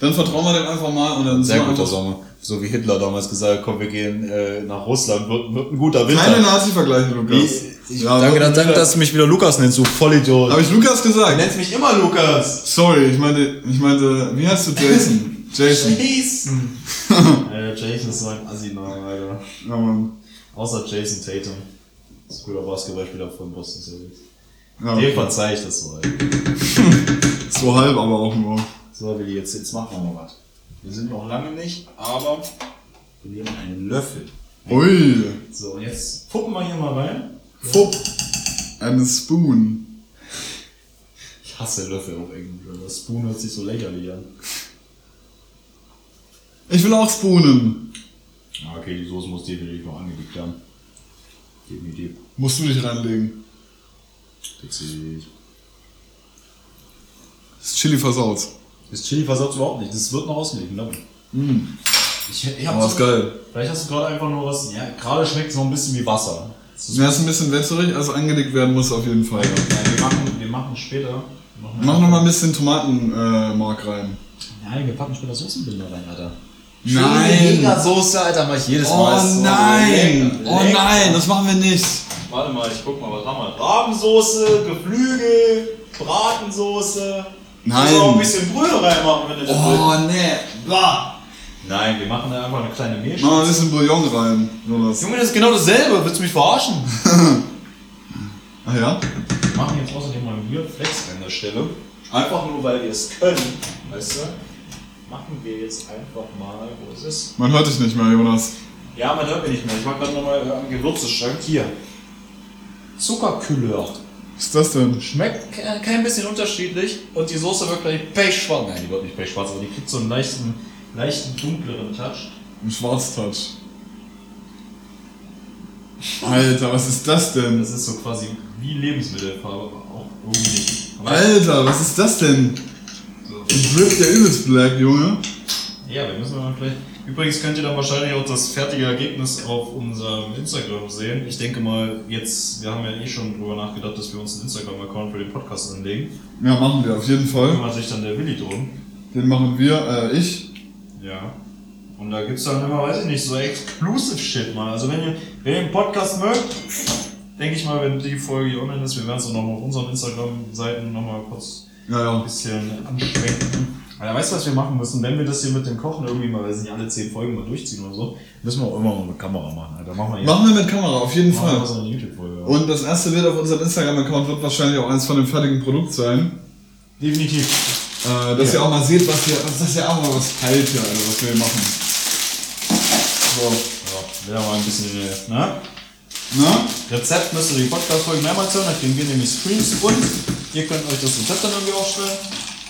Dann vertrauen wir dem einfach mal und dann Mhm. Sehr guter einfach- Sommer. So wie Hitler damals gesagt komm, wir gehen äh, nach Russland, wird, wird ein guter Winter. Keine Nazi-Vergleiche, Lukas. Ich, ich, Ja, danke, ein danke, dass du mich wieder Lukas nennst, du Vollidiot. Habe ich Lukas Du gesagt? nennst mich immer Lukas. Sorry, ich meinte, ich meinte, wie heißt du Jason? *laughs* Jason. Jason. *laughs* äh, Jason ist so ein Assi-Name, Alter. Ja, Mann. Außer Jason Tatum. Das ist ein guter Basketballspieler von Boston Celtics. Ja, Dem okay. verzeih ich das so, Alter. *laughs* So halb, aber auch nur. So, Willi, jetzt, jetzt machen wir mal was. Wir sind noch lange nicht, aber wir nehmen einen Löffel. Ui. So, und jetzt gucken wir hier mal rein. Fupp. Eine Spoon. Ich hasse Löffel auf Englisch, aber Spoon hört sich so lächerlich an. Ich will auch spoonen. Ja, okay, die Soße muss definitiv noch angelegt werden. Definitiv. Musst du dich reinlegen. Witzig. Das Chili versaut. Das Chili versaut überhaupt nicht. Das wird noch ausgelegt, glaube ich. Mm. Ich, ich Aber ist geil. Vielleicht hast du gerade einfach nur was. Ja, gerade schmeckt es noch ein bisschen wie Wasser. Das ist Ja, ist ein bisschen wässrig, also angelegt werden muss auf jeden Fall. Ja, wir, machen, wir machen später. Noch Mach noch mal ein bisschen Tomatenmark äh, rein. Nein, wir packen später Soßenbinder rein, Alter. Nein. Soße, Alter, mach ich jedes Oh Mal. So nein! Oh nein, das machen wir nicht. Warte mal, ich guck mal, was haben wir? Rabensoße, Geflügel, Bratensoße. Nein. Wir auch ein bisschen Brühe reinmachen, wenn du das willst. Oh nee. Bah. Nein, wir machen da einfach eine kleine Mach mal ein bisschen Bouillon rein. Jonas. Junge, das ist genau dasselbe. Willst du mich verarschen? Ach *laughs* ja? Wir machen jetzt außerdem mal einen Weird Flex an der Stelle. Einfach nur, weil wir es können. Weißt du? Machen wir jetzt einfach mal, wo ist es? Man hört dich nicht mehr, Jonas. Ja, man hört mich nicht mehr. Ich mach gerade nochmal äh, am Gewürzeschrank. Hier. Zuckerkühler. Was ist das denn? Schmeckt ke- kein bisschen unterschiedlich und die Soße wird gleich pechschwarz. Nein, die wird nicht pechschwarz, aber die kriegt so einen leichten, leichten dunkleren Touch. Ein Schwarztouch. Alter, was ist das denn? Das ist so quasi wie Lebensmittelfarbe, aber auch irgendwie nicht. Aber Alter, was ist das denn? Ich wirkt ja übelst black, Junge. Ja, wir müssen mal vielleicht. Übrigens könnt ihr dann wahrscheinlich auch das fertige Ergebnis auf unserem Instagram sehen. Ich denke mal, jetzt, wir haben ja eh schon drüber nachgedacht, dass wir uns einen Instagram-Account für den Podcast anlegen. Ja, machen wir auf jeden Fall. Kümmert sich dann der Willi drum. Den machen wir, äh, ich. Ja. Und da gibt's dann immer, weiß ich nicht, so exclusive Shit mal. Also wenn ihr, wenn ihr den Podcast mögt, denke ich mal, wenn die Folge hier online ist, wir werden es auch nochmal auf unseren Instagram-Seiten nochmal kurz Ja, ein bisschen anschwenken. Aber weißt du, was wir machen müssen? Wenn wir das hier mit dem Kochen irgendwie mal, weiß nicht, alle zehn Folgen mal durchziehen oder so, müssen wir auch immer mal mit Kamera machen. Alter. Machen wir jetzt. Machen wir mit Kamera, auf jeden machen wir Fall. so eine YouTube-Folge. ja. Und das erste Bild auf unserem Instagram-Account wird wahrscheinlich auch eins von dem fertigen Produkt sein. Definitiv. Äh, dass Ja. ihr auch mal seht, was hier, das ist ja auch mal was kalt hier, Alter, was wir hier machen. So. Ja, wieder mal ein bisschen, äh, ne? Rezept müsst ihr die Podcast-Folgen mehrmals hören, dann kriegen wir nämlich Streams und ihr könnt euch das Rezept dann irgendwie aufstellen.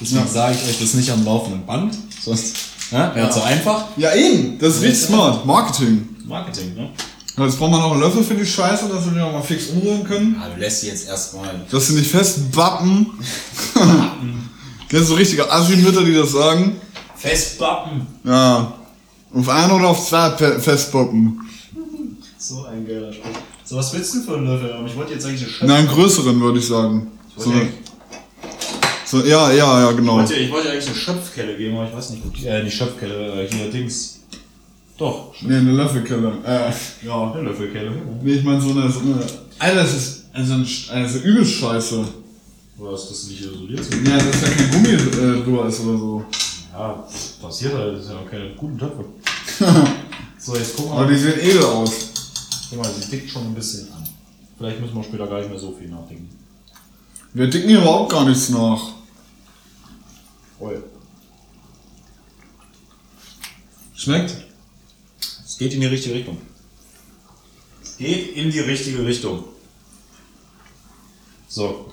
Deswegen Ja. sage ich euch das nicht am laufenden Band, sonst ne, wäre Ja. zu einfach. Ja, eben. Das ist richtig smart. Marketing. Marketing, ne? Jetzt brauchen wir noch einen Löffel für die Scheiße, dass wir die noch mal fix umrühren können. Ja, du lässt sie jetzt erstmal. Dass sie nicht festbappen. *laughs* Kennst du so richtige Assi-Mütter, die das sagen? Festbappen. Ja. Auf ein oder auf zwei Pe- festbappen. So ein geiler Spruch. So, was willst du für einen Löffel haben? Ich wollte jetzt eigentlich eine Scheiße. Na, einen größeren würde ich sagen. Ich So, wollte So, ja, ja, ja, Ich genau. wollte, ich wollte eigentlich eine Schöpfkelle geben, aber ich weiß nicht, gut. Äh, nicht Schöpfkelle, äh, hier Dings. Doch, Nee, eine Löffelkelle. Äh, ja. eine Löffelkelle. Nee, ich meine so eine, so eine. Alter, das ist also, ein, also übel scheiße. Oder ist das nicht isoliert? Ja, dass da kein Gummi äh, drüber ist oder so. Ja, passiert halt, das sind ja auch keine guten Töpfe. *laughs* so, jetzt guck Aber mal. die sehen edel aus. Guck mal, sie tickt schon ein bisschen an. Vielleicht müssen wir später gar nicht mehr so viel nachdenken. Wir dicken hier überhaupt gar nichts nach. Voll. Schmeckt? Es geht in die richtige Richtung. Es geht in die richtige Richtung. So.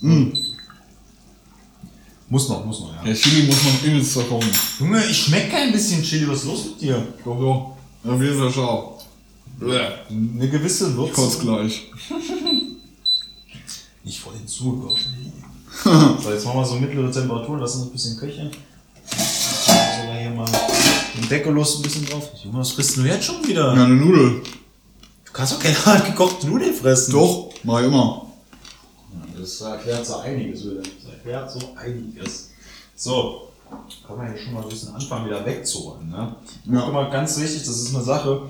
Mm. Muss noch, muss noch, ja. Der Chili muss man übelst verkochen. Junge, ich schmeck kein bisschen Chili. Was ist los mit dir? Doch, doch. Auf jeden Fall schau. Eine gewisse Ich kotz Würze. gleich. *laughs* Nicht voll hinzugekocht. *laughs* so, jetzt machen wir so mittlere Temperatur, lassen uns ein bisschen köcheln. Sogar hier mal den Deckellos ein bisschen drauf. Junge, was frisst du jetzt schon wieder? Ja, eine Nudel. Du kannst doch keine *laughs* handgekochte Nudeln fressen. Doch, mach ich immer. Das erklärt so einiges wieder. Das erklärt so einiges. So, kann man hier schon mal ein bisschen anfangen, wieder wegzuräumen. Ne? Ja. Guck mal, ganz wichtig, das ist eine Sache,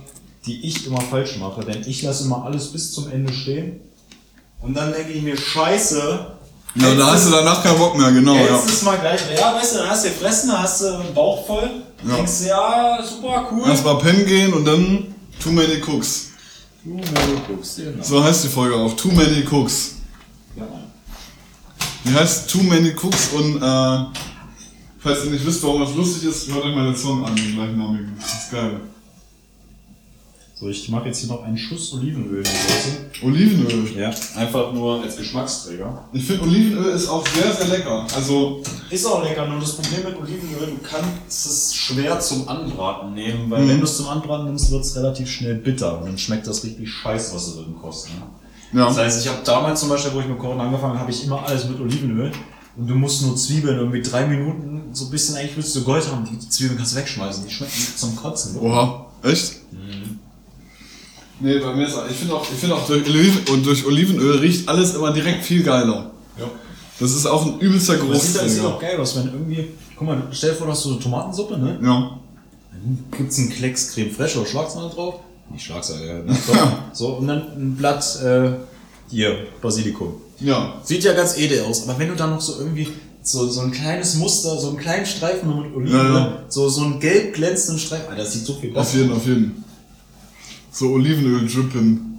die ich immer falsch mache, denn ich lasse immer alles bis zum Ende stehen und dann denke ich mir, scheiße, Ja, da hast du danach keinen Bock mehr, genau, ja. Jetzt ist mal gleich, ja, weißt du, dann hast du gefressen, dann hast du einen Bauch voll, dann Ja. denkst du, ja, super cool. Erstmal pennen gehen und dann Too Many Cooks. Wenn du guckst, genau. So heißt die Folge auch. Too Many Cooks. Ja. Die heißt Too Many Cooks und äh, falls ihr nicht wisst, warum das lustig ist, hört euch mal den Song an, den gleichnamigen. Das ist geil. So, ich mache jetzt hier noch einen Schuss Olivenöl in die Soße. Olivenöl. Ja, einfach nur als Geschmacksträger. Ich finde Olivenöl ist auch sehr, sehr lecker. Also, Ist auch lecker, nur das Problem mit Olivenöl, du kannst es schwer zum Anbraten nehmen, weil Mhm. wenn du es zum Anbraten nimmst, wird es relativ schnell bitter und dann schmeckt das richtig scheiße, was du drin kostet. Ne? ja. Das heißt, ich habe damals zum Beispiel, wo ich mit Kochen angefangen habe, habe ich immer alles mit Olivenöl und du musst nur Zwiebeln irgendwie drei Minuten so ein bisschen, eigentlich willst du Gold haben, die Zwiebeln kannst du wegschmeißen, die schmecken zum Kotzen. Oha. Echt? Mhm. Nee, bei mir ist ich finde auch, ich finde auch durch, Oliven, und durch Olivenöl riecht alles immer direkt viel geiler. Ja. Das ist auch ein übelster Das sieht, das sieht auch geil aus, wenn irgendwie, guck mal, stell dir vor, du hast so eine Tomatensuppe, ne? Ja. Dann gibt's einen Klecks Creme Fraiche oder Schlagsahne drauf. Nicht Schlagsahne, ja. Ne? *laughs* So, so, und dann ein Blatt, äh, hier, Basilikum. Ja. Sieht ja ganz edel aus, aber wenn du dann noch so irgendwie so, so ein kleines Muster, so einen kleinen Streifen mit Oliven, Ja, ja. so, so einen gelb glänzenden Streifen, Alter, das sieht so viel besser Auf jeden, auf jeden. So Olivenöl drippen.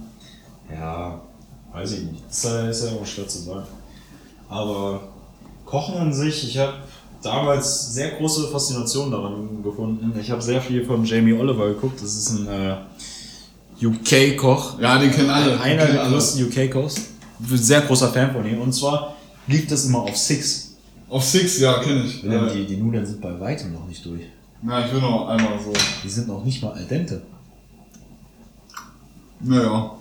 Ja, weiß ich nicht. Ist ja, ist ja immer schwer zu sagen. Aber Kochen an sich, ich habe damals sehr große Faszination daran gefunden. Ich habe sehr viel von Jamie Oliver geguckt. Das ist ein äh, UK-Koch. Ja, den kennen alle. Einer der größten UK-Kochs. Bin Sehr großer Fan von ihm. Und zwar lief das immer auf Six. Auf Six, ja, kenne ich. Ja. Ja. Die, die Nudeln sind bei weitem noch nicht durch. Na, ich will noch einmal so. Die sind noch nicht mal al dente. Naja.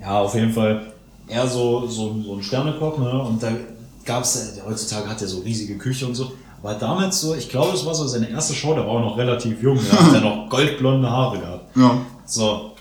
Ja, auf jeden Fall eher so, so, so ein Sternekoch, ne? Und da gab's, äh, heutzutage hat er so riesige Küche und so. Aber damals so, ich glaube, es war so seine erste Show, der war auch noch relativ jung, da hat er *laughs* noch goldblonde Haare gehabt. Ja. So,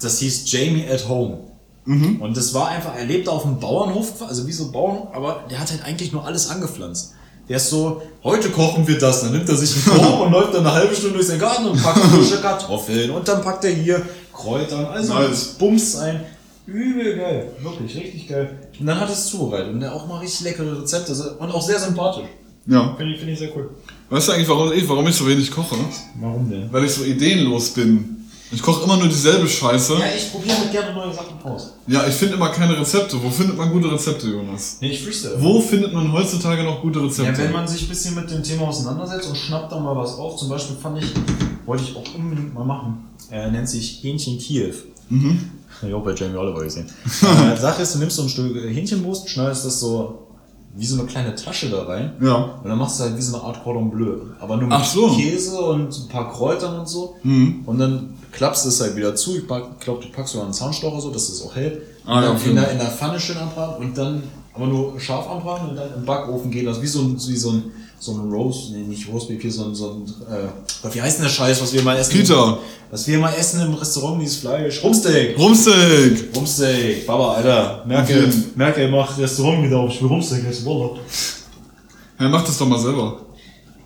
das hieß Jamie at Home. Mhm. Und das war einfach, er lebte auf einem Bauernhof, also wie so ein Bauernhof, aber der hat halt eigentlich nur alles angepflanzt. Der ist so, heute kochen wir das, dann nimmt er sich einen *laughs* Koch und läuft dann eine halbe Stunde durch den Garten und packt frische Kartoffeln und dann packt er hier Kräuter und also Nice. Bums ein. Übel geil, wirklich richtig geil. Und dann hat es zubereitet und auch mal richtig leckere Rezepte und auch sehr sympathisch. Ja. Finde ich, finde ich sehr cool. Weißt du eigentlich, warum ich, warum ich so wenig koche? Warum denn? Weil ich so ideenlos bin. Ich koche immer nur dieselbe Scheiße. Ja, ich probiere mit gerne neue Sachen aus. Ja, ich finde immer keine Rezepte. Wo findet man gute Rezepte, Jonas? Nee, ich freestyle. Wo findet man heutzutage noch gute Rezepte? Ja, wenn man sich ein bisschen mit dem Thema auseinandersetzt und schnappt dann mal was auf, zum Beispiel fand ich, wollte ich auch unbedingt mal machen, er nennt sich Hähnchen Kiew. mhm. Ich auch bei Jamie Oliver gesehen. *laughs* äh, Sache ist, du nimmst so ein Stück Hähnchenbrust, schneidest das so wie so eine kleine Tasche da rein Ja. und dann machst du halt wie so eine Art Cordon Bleu. Aber nur mit so. Käse und ein paar Kräutern und so. Mhm. Und dann klappst du es halt wieder zu. Ich glaube, du packst sogar einen Zahnstocher so, dass es auch hält. Ah, ja, und dann okay. in, der, in der Pfanne schön anbraten und dann aber nur scharf anbraten und dann im Backofen geht das wie so ein, wie so ein, so ein Roast, nee, nicht Roastbeef, hier so ein, so ein äh, wie heißt denn der Scheiß, was wir mal essen? Peter. Was wir mal essen im Restaurant, dieses Fleisch. Rumsteak. Rumsteak. Rumsteak. Baba, Alter. Merke, jeden. Merke, mach Restaurant wieder auf. Ich will Rumsteak essen, Wallah. Ja, mach das doch mal selber.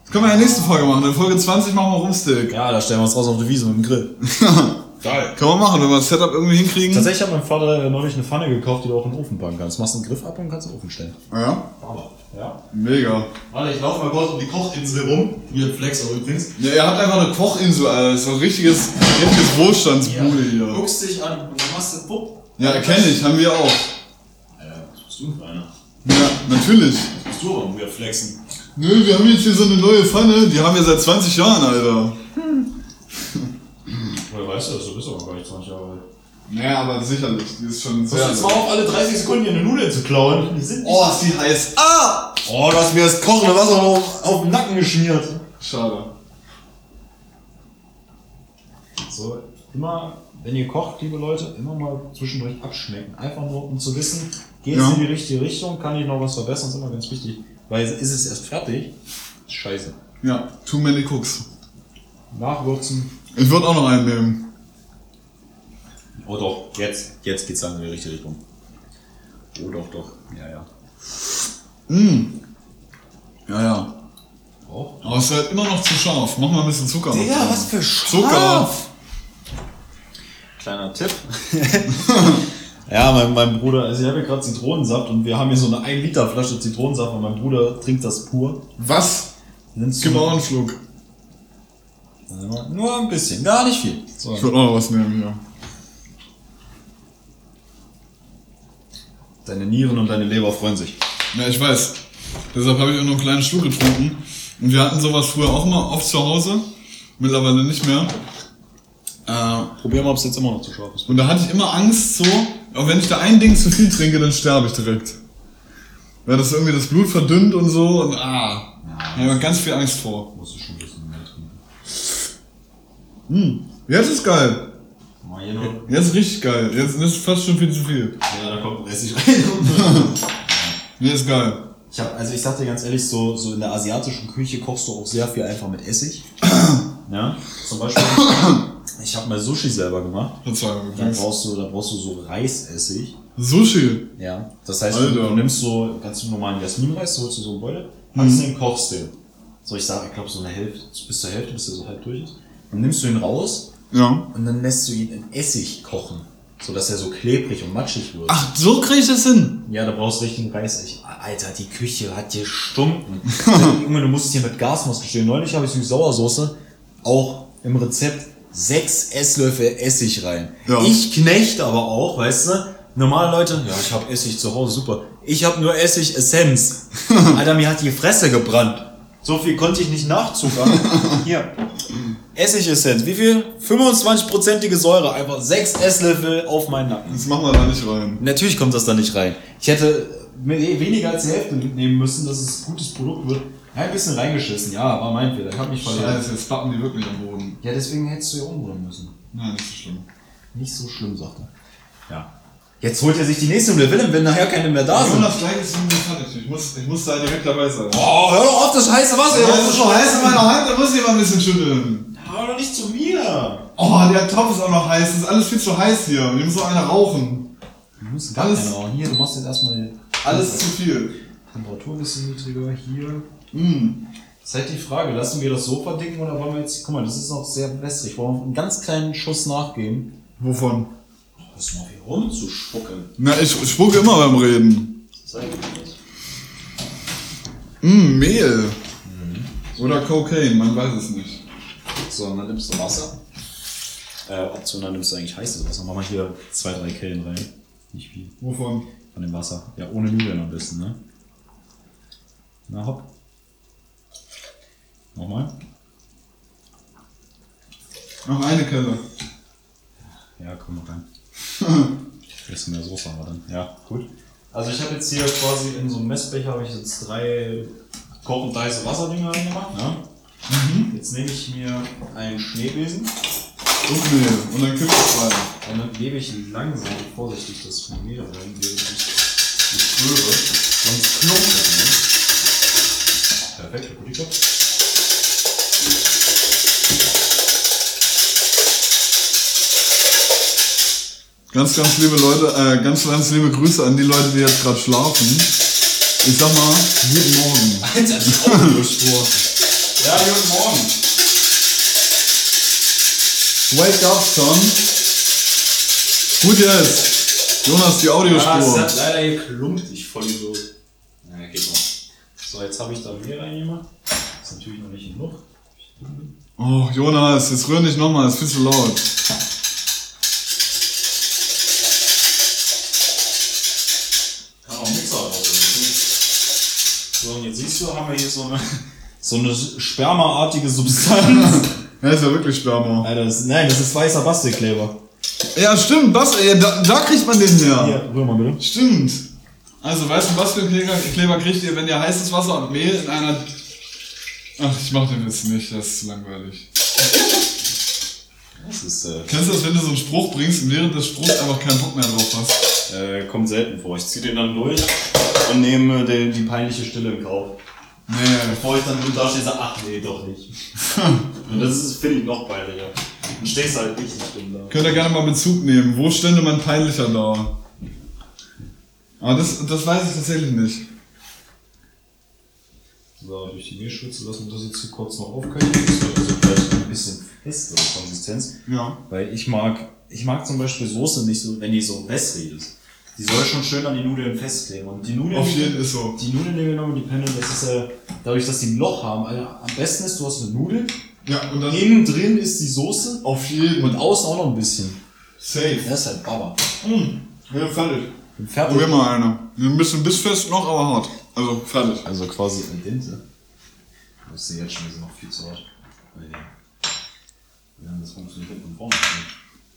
Das können wir in der nächsten Folge machen. In Folge 20 machen wir Rumsteak. Ja, da stellen wir uns raus auf die Wiese mit dem Grill. *laughs* Geil. Kann man machen, wenn wir das Setup irgendwie hinkriegen. Tatsächlich hat mein Vater neulich eine Pfanne gekauft, die du auch in den Ofen packen kannst. Machst einen Griff ab und kannst in den Ofen stellen. Ja, Baba. Ja. mega. Warte, ich laufe mal kurz um die Kochinsel rum. Hier Flex auch übrigens. Ja, ihr habt einfach eine Kochinsel, Alter. Das ist ein richtiges, richtiges Wohlstandsbude hier. Guckst dich an und machst den Pupp. Ja, erkenne ich, haben wir auch. Alter, was bist du für einer? Ja, natürlich. Was bist du aber wieder flexen? Nö, wir haben jetzt hier so eine neue Pfanne, die haben wir seit 20 Jahren, Alter. Weißt du das? Du bist aber gar nicht 20 Jahre alt. Naja, aber sicherlich, die ist schon sehr. Jetzt mal auf alle 30 Sekunden hier eine Nudel zu klauen. Die sind nicht Oh, ist die heiß. Ah! Oh, du hast mir das kochende Wasser auf, auf den Nacken geschmiert. Schade. So, immer, wenn ihr kocht, liebe Leute, immer mal zwischendurch abschmecken. Einfach nur, um zu wissen, geht es Ja. in die richtige Richtung, kann ich noch was verbessern, ist immer ganz wichtig. Weil ist es erst fertig, ist scheiße. Ja, too many cooks. Nachwürzen. Ich würde auch noch einen nehmen. Oh doch, jetzt, jetzt geht's dann in die richtige Richtung. Oh doch, doch. Ja, ja. Mm. Ja, ja. Oh. Aber es ist halt immer noch zu scharf. Mach mal ein bisschen Zucker. noch rein. für Zucker. Kleiner Tipp. *laughs* ja, mein, mein Bruder, also ich habe hier gerade Zitronensaft und wir haben hier so eine 1 Liter Flasche Zitronensaft und mein Bruder trinkt das pur. Was? Nimmst Gib auch einen Schluck. Nur ein bisschen, gar nicht viel. So. Ich würde auch noch was nehmen hier. Deine Nieren und deine Leber freuen sich. Ja, ich weiß. Deshalb habe ich auch noch einen kleinen Schluck getrunken. Und wir hatten sowas früher auch immer oft zu Hause. Mittlerweile nicht mehr. Äh, Probier mal, ob es jetzt immer noch zu scharf ist. und da hatte ich immer Angst so, auch wenn ich da ein Ding zu viel trinke, dann sterbe ich direkt. Weil das irgendwie das Blut verdünnt und so und ah. Da habe ich ganz viel Angst vor. Musst du schon ein bisschen mehr trinken. Hm. Jetzt ist geil. Jetzt ist richtig geil. Jetzt ist fast schon viel zu viel. Ja, da kommt Essig rein. *laughs* Jetzt ist geil. ich hab, also ich sag dir ganz ehrlich, so, so in der asiatischen Küche kochst du auch sehr viel einfach mit Essig. *coughs* ja, zum Beispiel, *coughs* ich habe mal Sushi selber gemacht. Da brauchst du, da brauchst du so Reisessig. Sushi. Ja. Das heißt, Alter. du, nimmst so ganz normalen Jasminreis, so holst du so einen Beutel, packst den, kochst den. So, ich sag, ich glaube so eine Hälfte, bis zur Hälfte, bis der so halb durch ist. Dann nimmst du ihn raus Ja. und dann lässt du ihn in Essig kochen. So dass er so klebrig und matschig wird. Ach, so krieg ich das hin. Ja, da brauchst du richtigen Reisessig. Alter, die Küche hat gestunken. *laughs* Junge, du musst hier mit Gasmaske stehen. Neulich habe ich Süß-Sauersoße auch im Rezept sechs Esslöffel Essig rein. Ja. Ich knecht aber auch, weißt du? Normale Leute, ja, ich habe Essig zu Hause, super. Ich habe nur Essig-Essenz. *laughs* Alter, mir hat die Fresse gebrannt. So viel konnte ich nicht nachzuckern. *laughs* Hier. Essigessenz. Wie viel? 25%ige Säure. Einfach sechs Esslöffel auf meinen Nacken. Das machen wir da nicht rein. Natürlich kommt das da nicht rein. Ich hätte mir eh weniger als die Hälfte mitnehmen müssen, dass es ein gutes Produkt wird. Ja, ein bisschen reingeschissen. Ja, war mein Fehler. Ich hab mich verletzt. Scheiße, jetzt backen die wirklich am Boden. Ja, deswegen hättest du ja umrühren müssen. Nein, nicht so schlimm. Nicht so schlimm, sagt er. Ja. Jetzt holt er sich die nächste Hülle Willem, wenn nachher keine mehr da sind. Jonas, gleich ist irgendwie fertig. Ich muss, ich muss da direkt dabei sein. Oh, hör doch auf, das heiße Wasser. Ja, das ist schon heiß in meiner Hand, da muss ich mal ein bisschen schütteln. Hör doch nicht zu mir. Oh, der Topf ist auch noch heiß. Das ist alles viel zu heiß hier. Wir müssen so eine rauchen. Du musst gar Alles- keine rauchen. Hier, du machst jetzt erstmal Alles zu viel. Temperatur ein bisschen niedriger. Hier. Mm. Das ist halt die Frage, lassen wir das so verdicken oder wollen wir jetzt, guck mal, das ist noch sehr wässrig, wollen wir einen ganz kleinen Schuss nachgeben? Wovon? Das mal hier rumzuspucken. Na, ich spucke immer beim Reden. Ist eigentlich das. Mm, Mehl. Oder Cocaine, man weiß es nicht. So, und dann nimmst du Wasser. Äh, optional nimmst du eigentlich heißes Wasser. Mach mal hier zwei, drei Kellen rein. Nicht viel Wovon? von dem Wasser. Ja, ohne Nudeln am besten, ne? Na hopp. Nochmal. Noch eine Kelle. Ja, komm noch rein. Bisschen mehr Soße haben wir dann. Ja, gut. Also ich habe jetzt hier quasi in so einem Messbecher habe ich jetzt drei kochend heiße Wasserdinger reingemacht. Ne? Jetzt nehme ich mir einen Schneebesen Und Mehl. Und dann kippt es rein. und dann gebe ich langsam und vorsichtig das Mehl rein, während ich Ich schwöre, sonst klumpt es nicht. Perfekt, gut geklappt. Ganz, ganz liebe Leute, äh, ganz, ganz liebe Grüße an die Leute, die jetzt gerade schlafen. Ich sag mal, guten Morgen. Alter, die Audiospur. *laughs* ja, guten Morgen. Wake up, son. Gut jetzt. Jonas, die Ah, es Audiospur. hat leider geklumpt, ich voll Idiot. Naja, geht noch. So, jetzt habe ich da mehr reingemacht. Ist natürlich noch nicht genug. Oh, Jonas, jetzt rühr nicht nochmal, ist viel zu laut. Kann auch Mixer raus. So, und jetzt siehst du, haben wir hier so eine, so eine spermaartige Substanz. *laughs* Ja, ist ja wirklich Sperma. Alter, das, nein, das ist weißer Bastelkleber. Ja, stimmt, Bas ja, da, da kriegt man den her. Hier, rühr mal bitte. Stimmt. Also, weißt du, was für Kleber, Kleber kriegt ihr, wenn ihr heißes Wasser und Mehl in einer... Ach, ich mach den jetzt nicht, das ist langweilig. Das ist, äh, Kennst du das, wenn du so einen Spruch bringst und während des Spruchs einfach keinen Bock mehr drauf hast? äh, kommt selten vor. Ich zieh den dann durch und nehme den, die peinliche Stille in Kauf. Nee, Bevor ich dann so da stehe sage, ach nee, doch nicht. *laughs* und das ist, finde ich, noch peinlicher. Dann stehst du halt richtig dumm da. könnt ihr gerne mal Bezug nehmen. Wo stände man peinlicher da? Aber das, das weiß ich tatsächlich nicht. So, durch die Mehlschwitze lassen wir das jetzt hier kurz noch aufköcheln. Das wird also vielleicht ein bisschen festere Konsistenz. Ja. Weil ich mag, ich mag zum Beispiel Soße nicht so, wenn die so wässrig ist. Die soll schon schön an die Nudeln festkleben. Und die Nudeln, Auf jeden ist so. die Nudeln, wir genommen, die Pendeln, das ist äh, dadurch, dass die ein Loch haben. Also, am besten ist, du hast eine Nudel, Ja, und dann innen drin ist die Soße auf jeden. und außen auch noch ein bisschen. safe. Das ist halt Baba. Mmh. Ja, fertig. Fertig. Probier mal eine. Ein bisschen bissfest noch, aber hart. Also fertig. Also quasi ein Dente. Das ist jetzt schon wir sind noch viel zu hart. Ja. Ja, das funktioniert und vorne.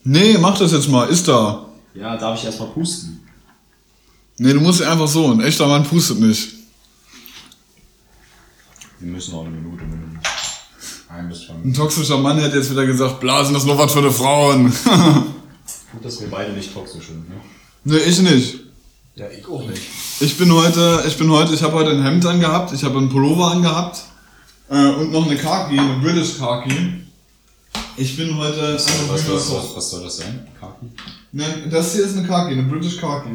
Nee, mach das jetzt mal. Ist da. Ja, darf ich erstmal pusten. Nee, du musst einfach so. Ein echter Mann pustet nicht. Wir müssen auch eine Minute mindestens. Ein bis zwei Ein Minuten. toxischer Mann hätte jetzt wieder gesagt, Blasen ist nur was für die Frauen. *laughs* Gut, dass wir beide nicht toxisch sind, ne? nee, ich nicht. Ja, ich auch nicht. Ich bin heute, ich bin heute, ich habe heute ein Hemd angehabt, ich habe einen Pullover angehabt äh, und noch eine Kaki, eine British Kaki. Ich bin heute Was, einfach was, was, was, was soll das sein? Kaki? Nein, das hier ist eine Kaki, eine British Kaki.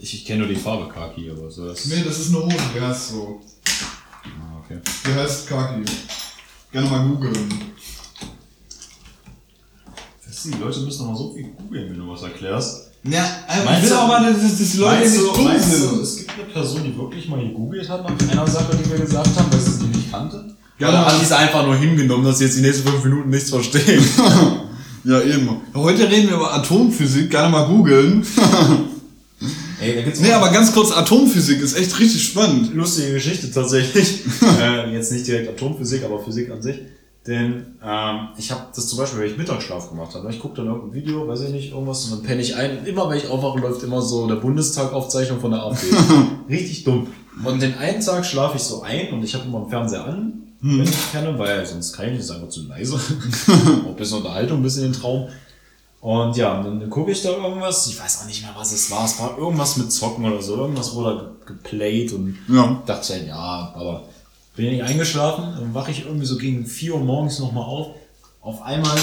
Ich, ich kenne nur die Farbe Kaki, aber so das. Nee, das ist eine Hose, die heißt so. Ah, okay. Die heißt Kaki. Gerne mal googeln. Die Leute müssen noch mal so viel googeln, wenn du was erklärst. Ja, Meinst ich will du- auch mal, dass, dass die Leute meinst nicht du, dumm meinst du, sind. es gibt eine Person, die wirklich mal gegoogelt hat nach einer Sache, die wir gesagt haben, weil sie sie nicht kannte? Ja, Oder aber- hat die es einfach nur hingenommen, dass sie jetzt die nächsten fünf Minuten nichts verstehen? *laughs* Ja, eben. Heute reden wir über Atomphysik, gerne mal googeln. *laughs* Ey, da gibt's nee, aber ganz kurz, Atomphysik ist echt richtig spannend. lustige Geschichte tatsächlich. *laughs* äh, jetzt nicht direkt Atomphysik, aber Physik an sich. Denn ähm, ich habe das zum Beispiel, wenn ich Mittagsschlaf gemacht habe. ne? Ich gucke dann irgendein Video, weiß ich nicht, irgendwas, und dann penne ich ein. Und immer wenn ich aufwache, läuft immer so der Bundestag-Aufzeichnung von der AfD. *laughs* Richtig dumm. Und den einen Tag schlafe ich so ein und ich habe immer den Fernseher an, wenn ich penne, weil sonst kann ich nicht, ist einfach zu leise. Auch ein bisschen Unterhaltung, ein bisschen den Traum. Und ja, und dann gucke ich da irgendwas, ich weiß auch nicht mehr, was es war. Es war irgendwas mit Zocken oder so, irgendwas wurde geplayt und Ja. dachte halt, ja, aber bin ich eingeschlafen, dann wache ich irgendwie so gegen 4 Uhr morgens nochmal auf. Auf einmal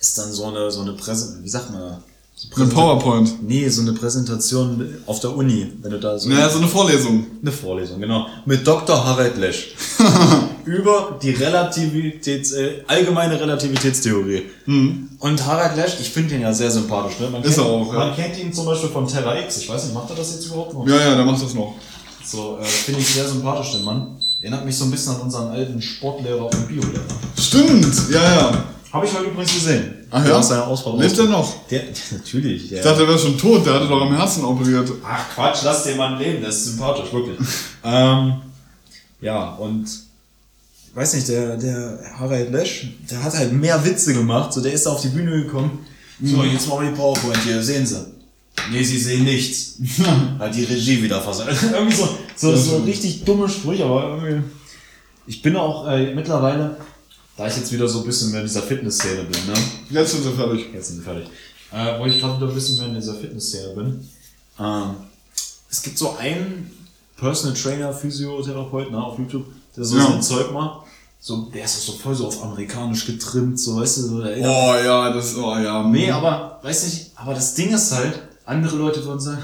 ist dann so eine, so eine Präsentation, wie sagt man, so Ein PowerPoint. Nee, so eine Präsentation auf der Uni, wenn du da so Naja, so eine Vorlesung. eine Vorlesung, genau, mit Dr. Harald Lesch *laughs* über die Relativitäts, äh, allgemeine Relativitätstheorie. Und Harald Lesch, ich finde ihn ja sehr sympathisch. Ne? Man Ist kennt, er auch, ja. Man kennt ihn zum Beispiel von Terra X. Ich weiß nicht, macht er das jetzt überhaupt noch? Ja, ja, der macht das noch. So, äh, finde ich sehr sympathisch, den Mann. Erinnert mich so ein bisschen an unseren alten Sportlehrer und Biolehrer. Stimmt, ja, ja. Habe ich heute übrigens gesehen. Ach ja? Aus seiner Lebt er noch? Der, *laughs* natürlich. Der, Ich dachte, der wäre schon tot, der hatte doch am Herzen operiert. Ach Quatsch, lass den Mann leben, der ist sympathisch, wirklich. *laughs* ähm, ja, und weiß nicht, der, der Harald Lesch, der hat halt mehr Witze gemacht, so der ist da auf die Bühne gekommen. So, jetzt machen wir die PowerPoint hier, sehen Sie. Nee, Sie sehen nichts. *laughs* Hat die Regie wieder versaut. *laughs* irgendwie so, so, so richtig dumme Sprüche, aber irgendwie. Ich bin auch äh, mittlerweile, da ich jetzt wieder so ein bisschen mehr in dieser Fitnessszene bin, ne? Jetzt sind sie fertig. Jetzt sind wir fertig. Äh, wo ich gerade wieder ein bisschen mehr in dieser Fitnessszene bin. Ähm, es gibt so einen Personal Trainer, Physiotherapeut, ne, auf YouTube, der so Ja. sein Zeug macht. So, der ist so voll so auf amerikanisch getrimmt, so, weißt du, so, der Oh ja, das, oh ja. Nee, aber, weiß nicht, aber das Ding ist halt, andere Leute würden sagen,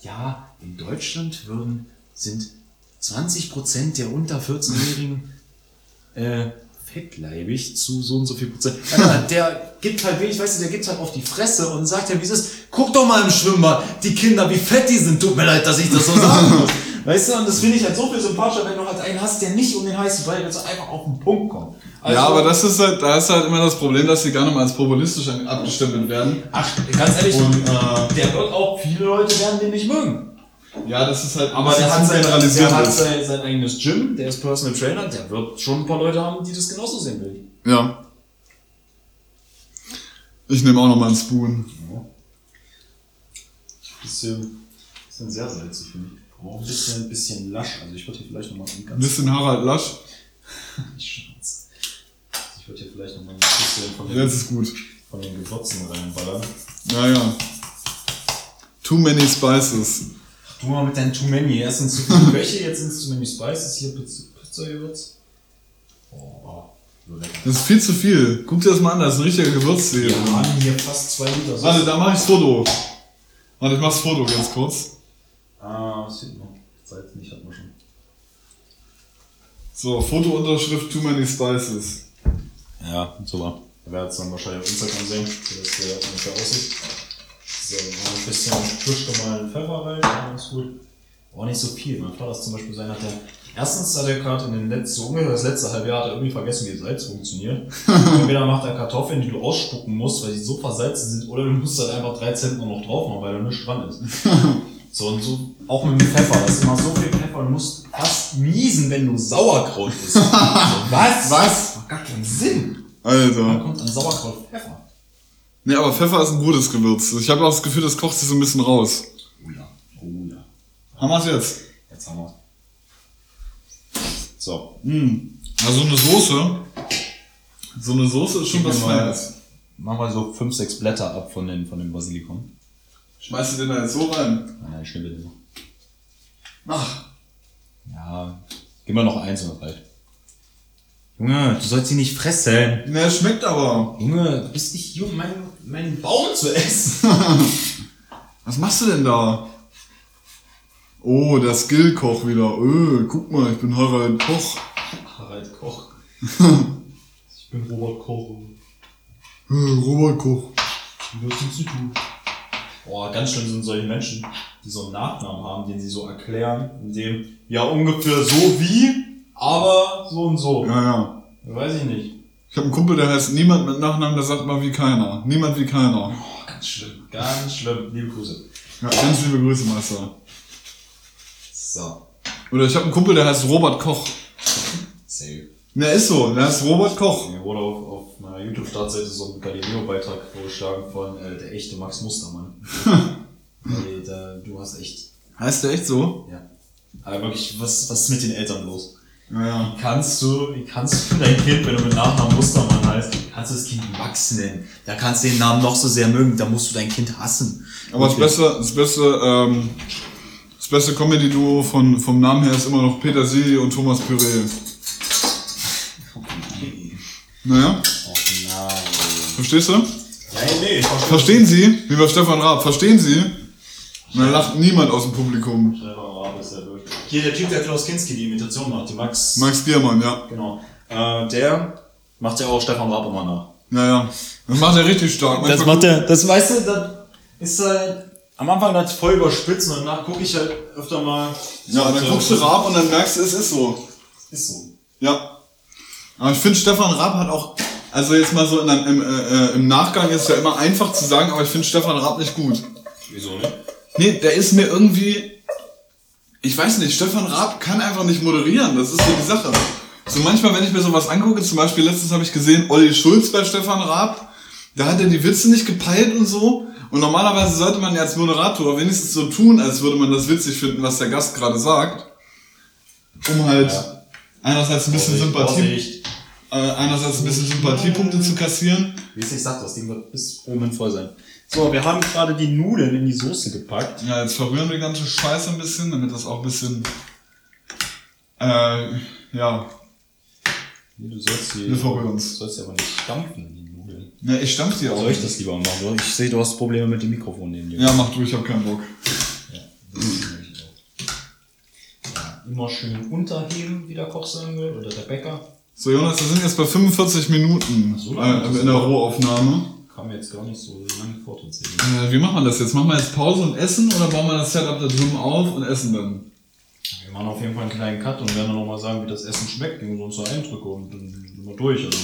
ja, in Deutschland würden, sind 20% der unter 14-Jährigen äh, fettleibig zu so und so viel Prozent. Ja, *laughs* der gibt halt wenig, weißt du, der gibt halt auf die Fresse und sagt ja, wie es ist. Guck doch mal im Schwimmbad, die Kinder, wie fett die sind. Tut mir leid, dass ich das so sagen muss. Weißt du, und das finde ich halt so viel sympathischer, wenn du halt einen hast, der nicht um den heißen Brei, so einfach auf den Punkt kommt. Also, ja, aber das ist halt, da ist halt immer das Problem, dass die gerne mal als populistisch abgestempelt werden. Ach, ganz ehrlich, Und, äh, der wird auch, viele Leute werden den nicht mögen. Ja, das ist halt, Aber der hat, sein, der hat sein, sein eigenes Gym, der ist Personal Trainer, der wird schon ein paar Leute haben, die das genauso sehen will. Ja. Ich nehme auch noch mal einen Spoon. Bisschen, bisschen sehr salzig, finde ich. Auch ein bisschen, ein bisschen lasch. Also ich würde hier vielleicht nochmal ein Ein ganz bisschen Harald Lasch. Schatz. *laughs* Ich würde hier vielleicht nochmal ein bisschen von den, ist gut. von den Gewürzen reinballern. Ja, ja. Too many spices. Du mal mit deinen Too Many. Erstens zu viele *laughs* Köche, jetzt sind es Too Many Spices. Hier Pizza- Pizza-Gewürz. Oh, so lecker. Das ist viel zu viel. Guck dir das mal an, das ist ein richtiger Gewürzsee. Wir haben hier fast zwei Liter. Warte, da mache ich Foto. Warte, ich mach's Foto ganz kurz. Ah, was fehlt noch? Salz nicht, hat man schon. So, Fotounterschrift Too many spices. Ja, super. Wir werden es dann wahrscheinlich auf Instagram sehen, wie das hier ungefähr aussieht. So, noch ein bisschen frisch gemahlenen Pfeffer rein, ganz gut. Aber nicht so viel. Mein Vater ist zum Beispiel sein, hat der, erstens hat er gerade in den letzten, so ungefähr das letzte halbe Jahr hat er irgendwie vergessen, wie Salz funktioniert. *laughs* Entweder macht er Kartoffeln, die du ausspucken musst, weil die so versalzen sind, oder du musst halt einfach drei Zentner noch drauf machen, weil da nichts dran ist. *laughs* So und so, auch mit dem Pfeffer, das ist immer so viel Pfeffer, du musst fast niesen, wenn du Sauerkraut isst. *laughs* so, was? Was? Macht gar keinen Sinn. Da Alter. kommt an Sauerkraut Pfeffer. Nee, aber Pfeffer ist ein gutes Gewürz. Ich habe auch das Gefühl, das kocht sich so ein bisschen raus. Oh ja, oh ja. Haben wir's jetzt? Jetzt haben wir So, Mm. Also eine Soße. So eine Soße ist schon Gib was mal- Feines. machen wir so 5, 6 Blätter ab von, den, von dem Basilikum. Schmeißt du den da jetzt so rein? Nein, nein, schnibbel den noch. Ach. Ja, gib mir noch eins und das reicht. Junge, du sollst sie nicht fressen. Ne, es schmeckt aber. Junge, du bist nicht jung, meinen mein Baum zu essen. *laughs* Was machst du denn da? Oh, der Skillkoch wieder. Öh, guck mal, ich bin Harald Koch. Harald Koch. *laughs* ich bin Robert Koch. Robert Koch. Zu tun. Boah, ganz schlimm sind solche Menschen, die so einen Nachnamen haben, den sie so erklären, in dem, ja, ungefähr so wie, aber so und so. Ja, ja. Weiß ich nicht. Ich habe einen Kumpel, der heißt Niemand mit Nachnamen, der sagt mal wie keiner. Niemand wie keiner. Boah, ganz schlimm, ganz schlimm. Liebe Grüße. Ja, ganz liebe Grüße, Meister. So, Oder ich habe einen Kumpel, der heißt Robert Koch. safe. Der ist so, der heißt Robert Koch. Mir wurde auf, auf meiner YouTube-Startseite so ein Galileo-Beitrag vorgeschlagen von äh, der echte Max Mustermann. *laughs* Ey, da, du hast echt, Heißt der echt so? ja. Aber wirklich, was, was ist mit den Eltern los? Ja, ja. Wie kannst du, wie kannst du dein Kind, wenn du mit Nachnamen Mustermann heißt, kannst du das Kind Max nennen? Da kannst du den Namen noch so sehr mögen, da musst du dein Kind hassen. Aber das Wirklich. beste, das beste, ähm, das beste Comedy-Duo von, vom Namen her ist immer noch Petersilie und Thomas Püree. Naja, Och nein. Verstehst du? Ja, nee, ich verstehe. Verstehen Sie? Wie bei Stefan Raab, verstehen Sie? Und dann lacht niemand aus dem Publikum. Stefan Raab ist ja wirklich. Hier, der Typ, der Klaus Kinski die Imitation macht, die Max. Max Giermann, ja. Genau. Äh, der macht ja auch Stefan Raab immer nach. Naja, das macht er richtig stark. Das Manchmal macht er, das weißt du, das ist halt. Am Anfang das voll überspitzt und danach gucke ich halt öfter mal. Ja, dann so, guckst du Raab und dann merkst du, es ist so. Ist so. Ja. Aber ich finde, Stefan Raab hat auch, also jetzt mal so in einem, im, äh, im Nachgang ist ja immer einfach zu sagen, aber ich finde Stefan Raab nicht gut. Wieso nicht? Nee, der ist mir irgendwie, ich weiß nicht, Stefan Raab kann einfach nicht moderieren, das ist so die Sache. So manchmal, wenn ich mir sowas angucke, zum Beispiel letztens habe ich gesehen, Olli Schulz bei Stefan Raab, da hat er die Witze nicht gepeilt und so. Und normalerweise sollte man ja als Moderator wenigstens so tun, als würde man das witzig finden, was der Gast gerade sagt. Um halt Ja. einerseits ein bisschen Vorsicht, Sympathie. Vorsicht. Äh, einerseits ein bisschen Sympathiepunkte zu kassieren. Wie es ich sag, das Ding wird bis oben voll sein. So, wir haben gerade die Nudeln in die Soße gepackt. Ja, jetzt verrühren wir die ganze Scheiße ein bisschen, damit das auch ein bisschen, äh, ja, Nee, du sollst die, Wir verrühren's. du sollst die aber nicht stampfen, die Nudeln. ja, ich stampf die auch. Soll ich das lieber machen? Ich sehe, du hast Probleme mit dem Mikrofon neben dir. Ja, mach du, ich hab keinen Bock. Ja. Ja, immer schön unterheben, wie der Koch sagen will, oder der Bäcker. So, Jonas, wir sind jetzt bei 45 Minuten so, äh, in der. Rohaufnahme. Kam mir jetzt gar nicht so lange vor tatsächlich. Äh, wie machen wir das jetzt? Machen wir jetzt Pause und essen oder bauen wir das Setup da drüben auf und essen dann? Wir machen auf jeden Fall einen kleinen Cut und werden dann nochmal sagen, wie das Essen schmeckt, gegen unsere Eindrücke und dann sind wir durch. Also,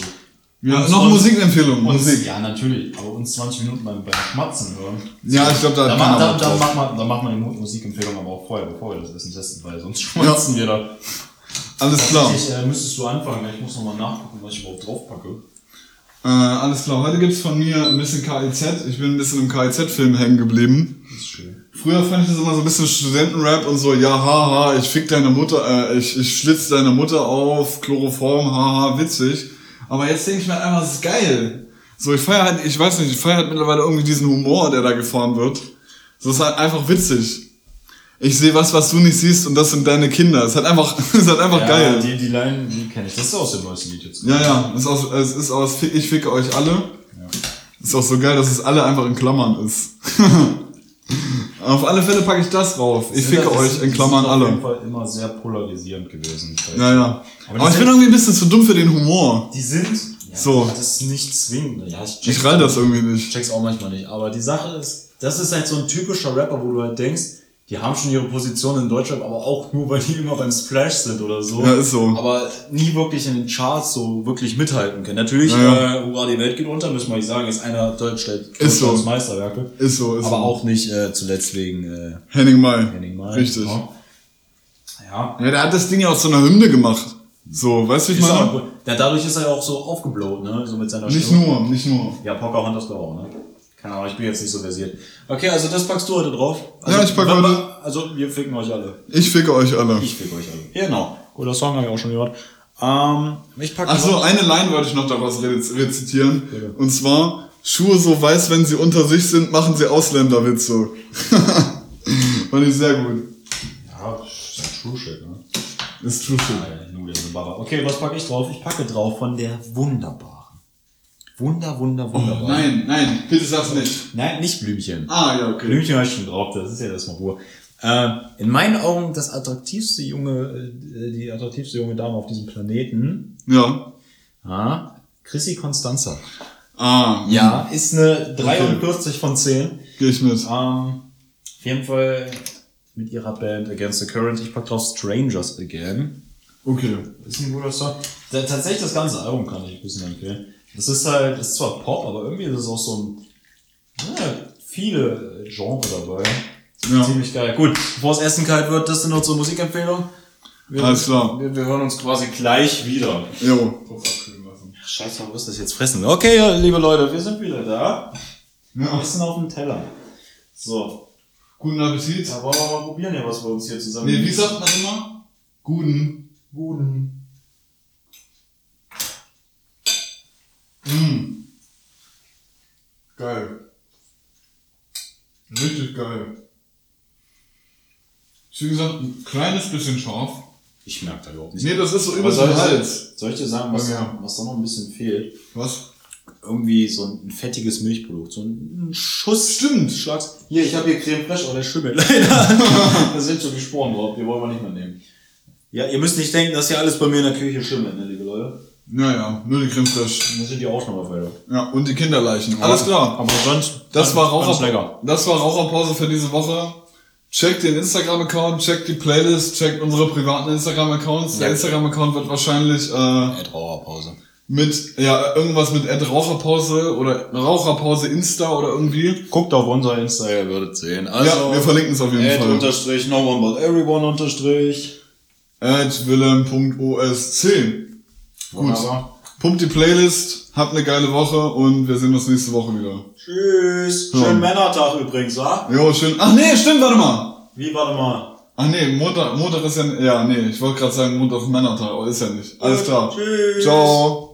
Ja, Uns- noch uns- Musikempfehlung, uns, Musik. Ja, natürlich, aber uns 20 Minuten beim, beim Schmatzen hören. Ja, ich glaube, da Da, da, da, drauf. macht man, da macht man die Mu- Musikempfehlung aber auch vorher, bevor wir das Essen testen, weil sonst schmatzen wir da. Alles klar. Tatsächlich äh, müsstest du anfangen, ich muss nochmal nachgucken, was ich überhaupt draufpacke. Äh, alles klar. Heute gibt's von mir ein bisschen KIZ. Ich bin ein bisschen im KIZ-Film hängen geblieben. Das ist schön. Früher fand ich das immer so ein bisschen Studentenrap und so, ja, haha, ich fick deine Mutter, äh, ich, ich schlitz deine Mutter auf, Chloroform, haha, witzig. Aber jetzt denke ich mir einfach, das ist geil. So, ich feier halt, ich weiß nicht, ich feier halt mittlerweile irgendwie diesen Humor, der da gefahren wird. So, ist halt einfach witzig. Ich sehe was, was du nicht siehst und das sind deine Kinder. Es ist halt einfach, *laughs* es ist halt einfach ja, geil. Die, die Line, die kenne ich. Das ist aus dem neuesten Lied jetzt. Ja, ja, es ist aus, es ist aus Ich ficke euch alle. Ist auch so geil, dass es alle einfach in Klammern ist. *laughs* auf alle Fälle packe ich das rauf. Ich ficke Das euch in Klammern sind Auf jeden alle. Fall immer sehr polarisierend gewesen. Ich Ja, ja. Aber Aber ich bin irgendwie ein bisschen zu dumm für den Humor. Die sind. Ja, So. Das ist nicht zwingend. Ja, ich, Ich rall das irgendwie nicht. check's auch manchmal nicht. Aber die Sache ist, das ist halt so ein typischer Rapper, wo du halt denkst, die haben schon ihre Position in Deutschrap, aber auch nur, weil die immer beim Splash sind oder so. Ja, ist so. Aber nie wirklich in den Charts so wirklich mithalten können. Natürlich, Ja, ja. äh, Hurra, die Welt geht unter, müssen wir nicht sagen, ist einer Deutschland, Ist so. Deutschlands Meisterwerke. Ist so, ist Aber so. auch nicht äh, zuletzt wegen äh, Henning May. Henning May. Richtig. Ja. ja. Ja, der hat das Ding ja aus so einer Hymne gemacht. So, weißt du, ich meine? Ja, dadurch ist er ja auch so aufgeblowt, ne? So mit seiner Nicht Stimme. nur, nicht nur. Ja, Pocahontas glaube auch, ne? Keine Ahnung, ich bin jetzt nicht so versiert. Okay, also das packst du heute drauf. Also, Ja, ich pack wenn heute- Also, wir ficken euch alle. Ich ficke euch alle. Ich fick euch alle. Genau. Guter Song habe ich auch schon gehört. Ähm, ich packe Ach so, eine Line wollte ich noch daraus rez- rezitieren. Bitte. Und zwar, Schuhe so weiß, wenn sie unter sich sind, machen sie Ausländerwitze. *laughs* Fand ich sehr gut. Ja, ist ja True Shit, ne? Ist true shit. Baba. Okay, was packe ich drauf? Ich packe drauf von der wunderbaren. Wunder, wunder, wunderbar. Nein, nein, bitte sag's nicht. Nein, nicht Blümchen. Ah, ja, okay. Blümchen habe ich schon drauf, das ist ja das mal Ruhe. Äh, in meinen Augen das attraktivste junge, äh, die attraktivste junge Dame auf diesem Planeten. Ja. Ah, Chrissy Constanza. Ah, Ja, ist eine 43 von 10. Geh ich mit. Ähm, auf jeden Fall mit ihrer Band Against the Current. Ich pack drauf Strangers Again. Okay. Ist ein guter Song. Tatsächlich das ganze Album kann ich ein bisschen empfehlen. Das ist halt, ist zwar Pop, aber irgendwie ist es auch so ein, ja, viele Genre dabei. Ja. Ziemlich geil. Gut, bevor es Essen kalt wird, das sind unsere Musikempfehlungen. Wir, Alles klar. Wir, wir hören uns quasi gleich wieder. Jo. Scheiße, warum ist das jetzt fressen? Okay, ja, liebe Leute, wir sind wieder da. Ja. Essen auf dem Teller. So. Guten Appetit. Da wollen wir mal probieren, hier, was wir uns hier zusammen. Nee, wie sagt man immer? Guten. Guten. Mm. Geil. Richtig geil. Wie gesagt, ein kleines bisschen scharf. Ich merke da überhaupt nicht. Nee, das ist so über soll den ich- Hals. Soll ich dir sagen, was, Ja. was da noch ein bisschen fehlt? Was? Irgendwie so ein fettiges Milchprodukt. So ein Schuss. Stimmt. Schlags. Hier, ich habe hier Creme Fraiche, aber der schimmelt leider. *laughs* da sind schon die Sporen drauf, die wollen wir nicht mehr nehmen. Ja, ihr müsst nicht denken, dass hier alles bei mir in der Küche schimmelt, ne, liebe Leute. Naja, nur die fraiche. Das sind die Ausnahmefälle. Ja, und die Kinderleichen. Alles klar. Aber sonst. Das war, Raucher lecker. das war Raucherpause für diese Woche. Checkt den Instagram-Account, checkt die Playlist, checkt unsere privaten Instagram-Accounts. Der Ja. Instagram-Account wird wahrscheinlich äh, Ed Raucherpause. mit, ja, irgendwas mit Ad Raucherpause oder Raucherpause Insta oder irgendwie. Guckt auf unser Insta, ihr würdet sehen. Also, ja, wir verlinken es auf jeden Ed Fall. unterstrich, no one but everyone unterstrich. At willem.osc. Gut. Pumpt die Playlist, habt eine geile Woche und wir sehen uns nächste Woche wieder. Tschüss. Ja. Schönen Männertag übrigens, wa? Jo, schön. Ach nee, stimmt, warte mal. Wie, warte mal. Ach nee, Montag, Montag ist ja, ja, nee, ich wollte gerade sagen, Montag ist Männertag, aber ist ja nicht. Alles klar. Tschüss. Ciao.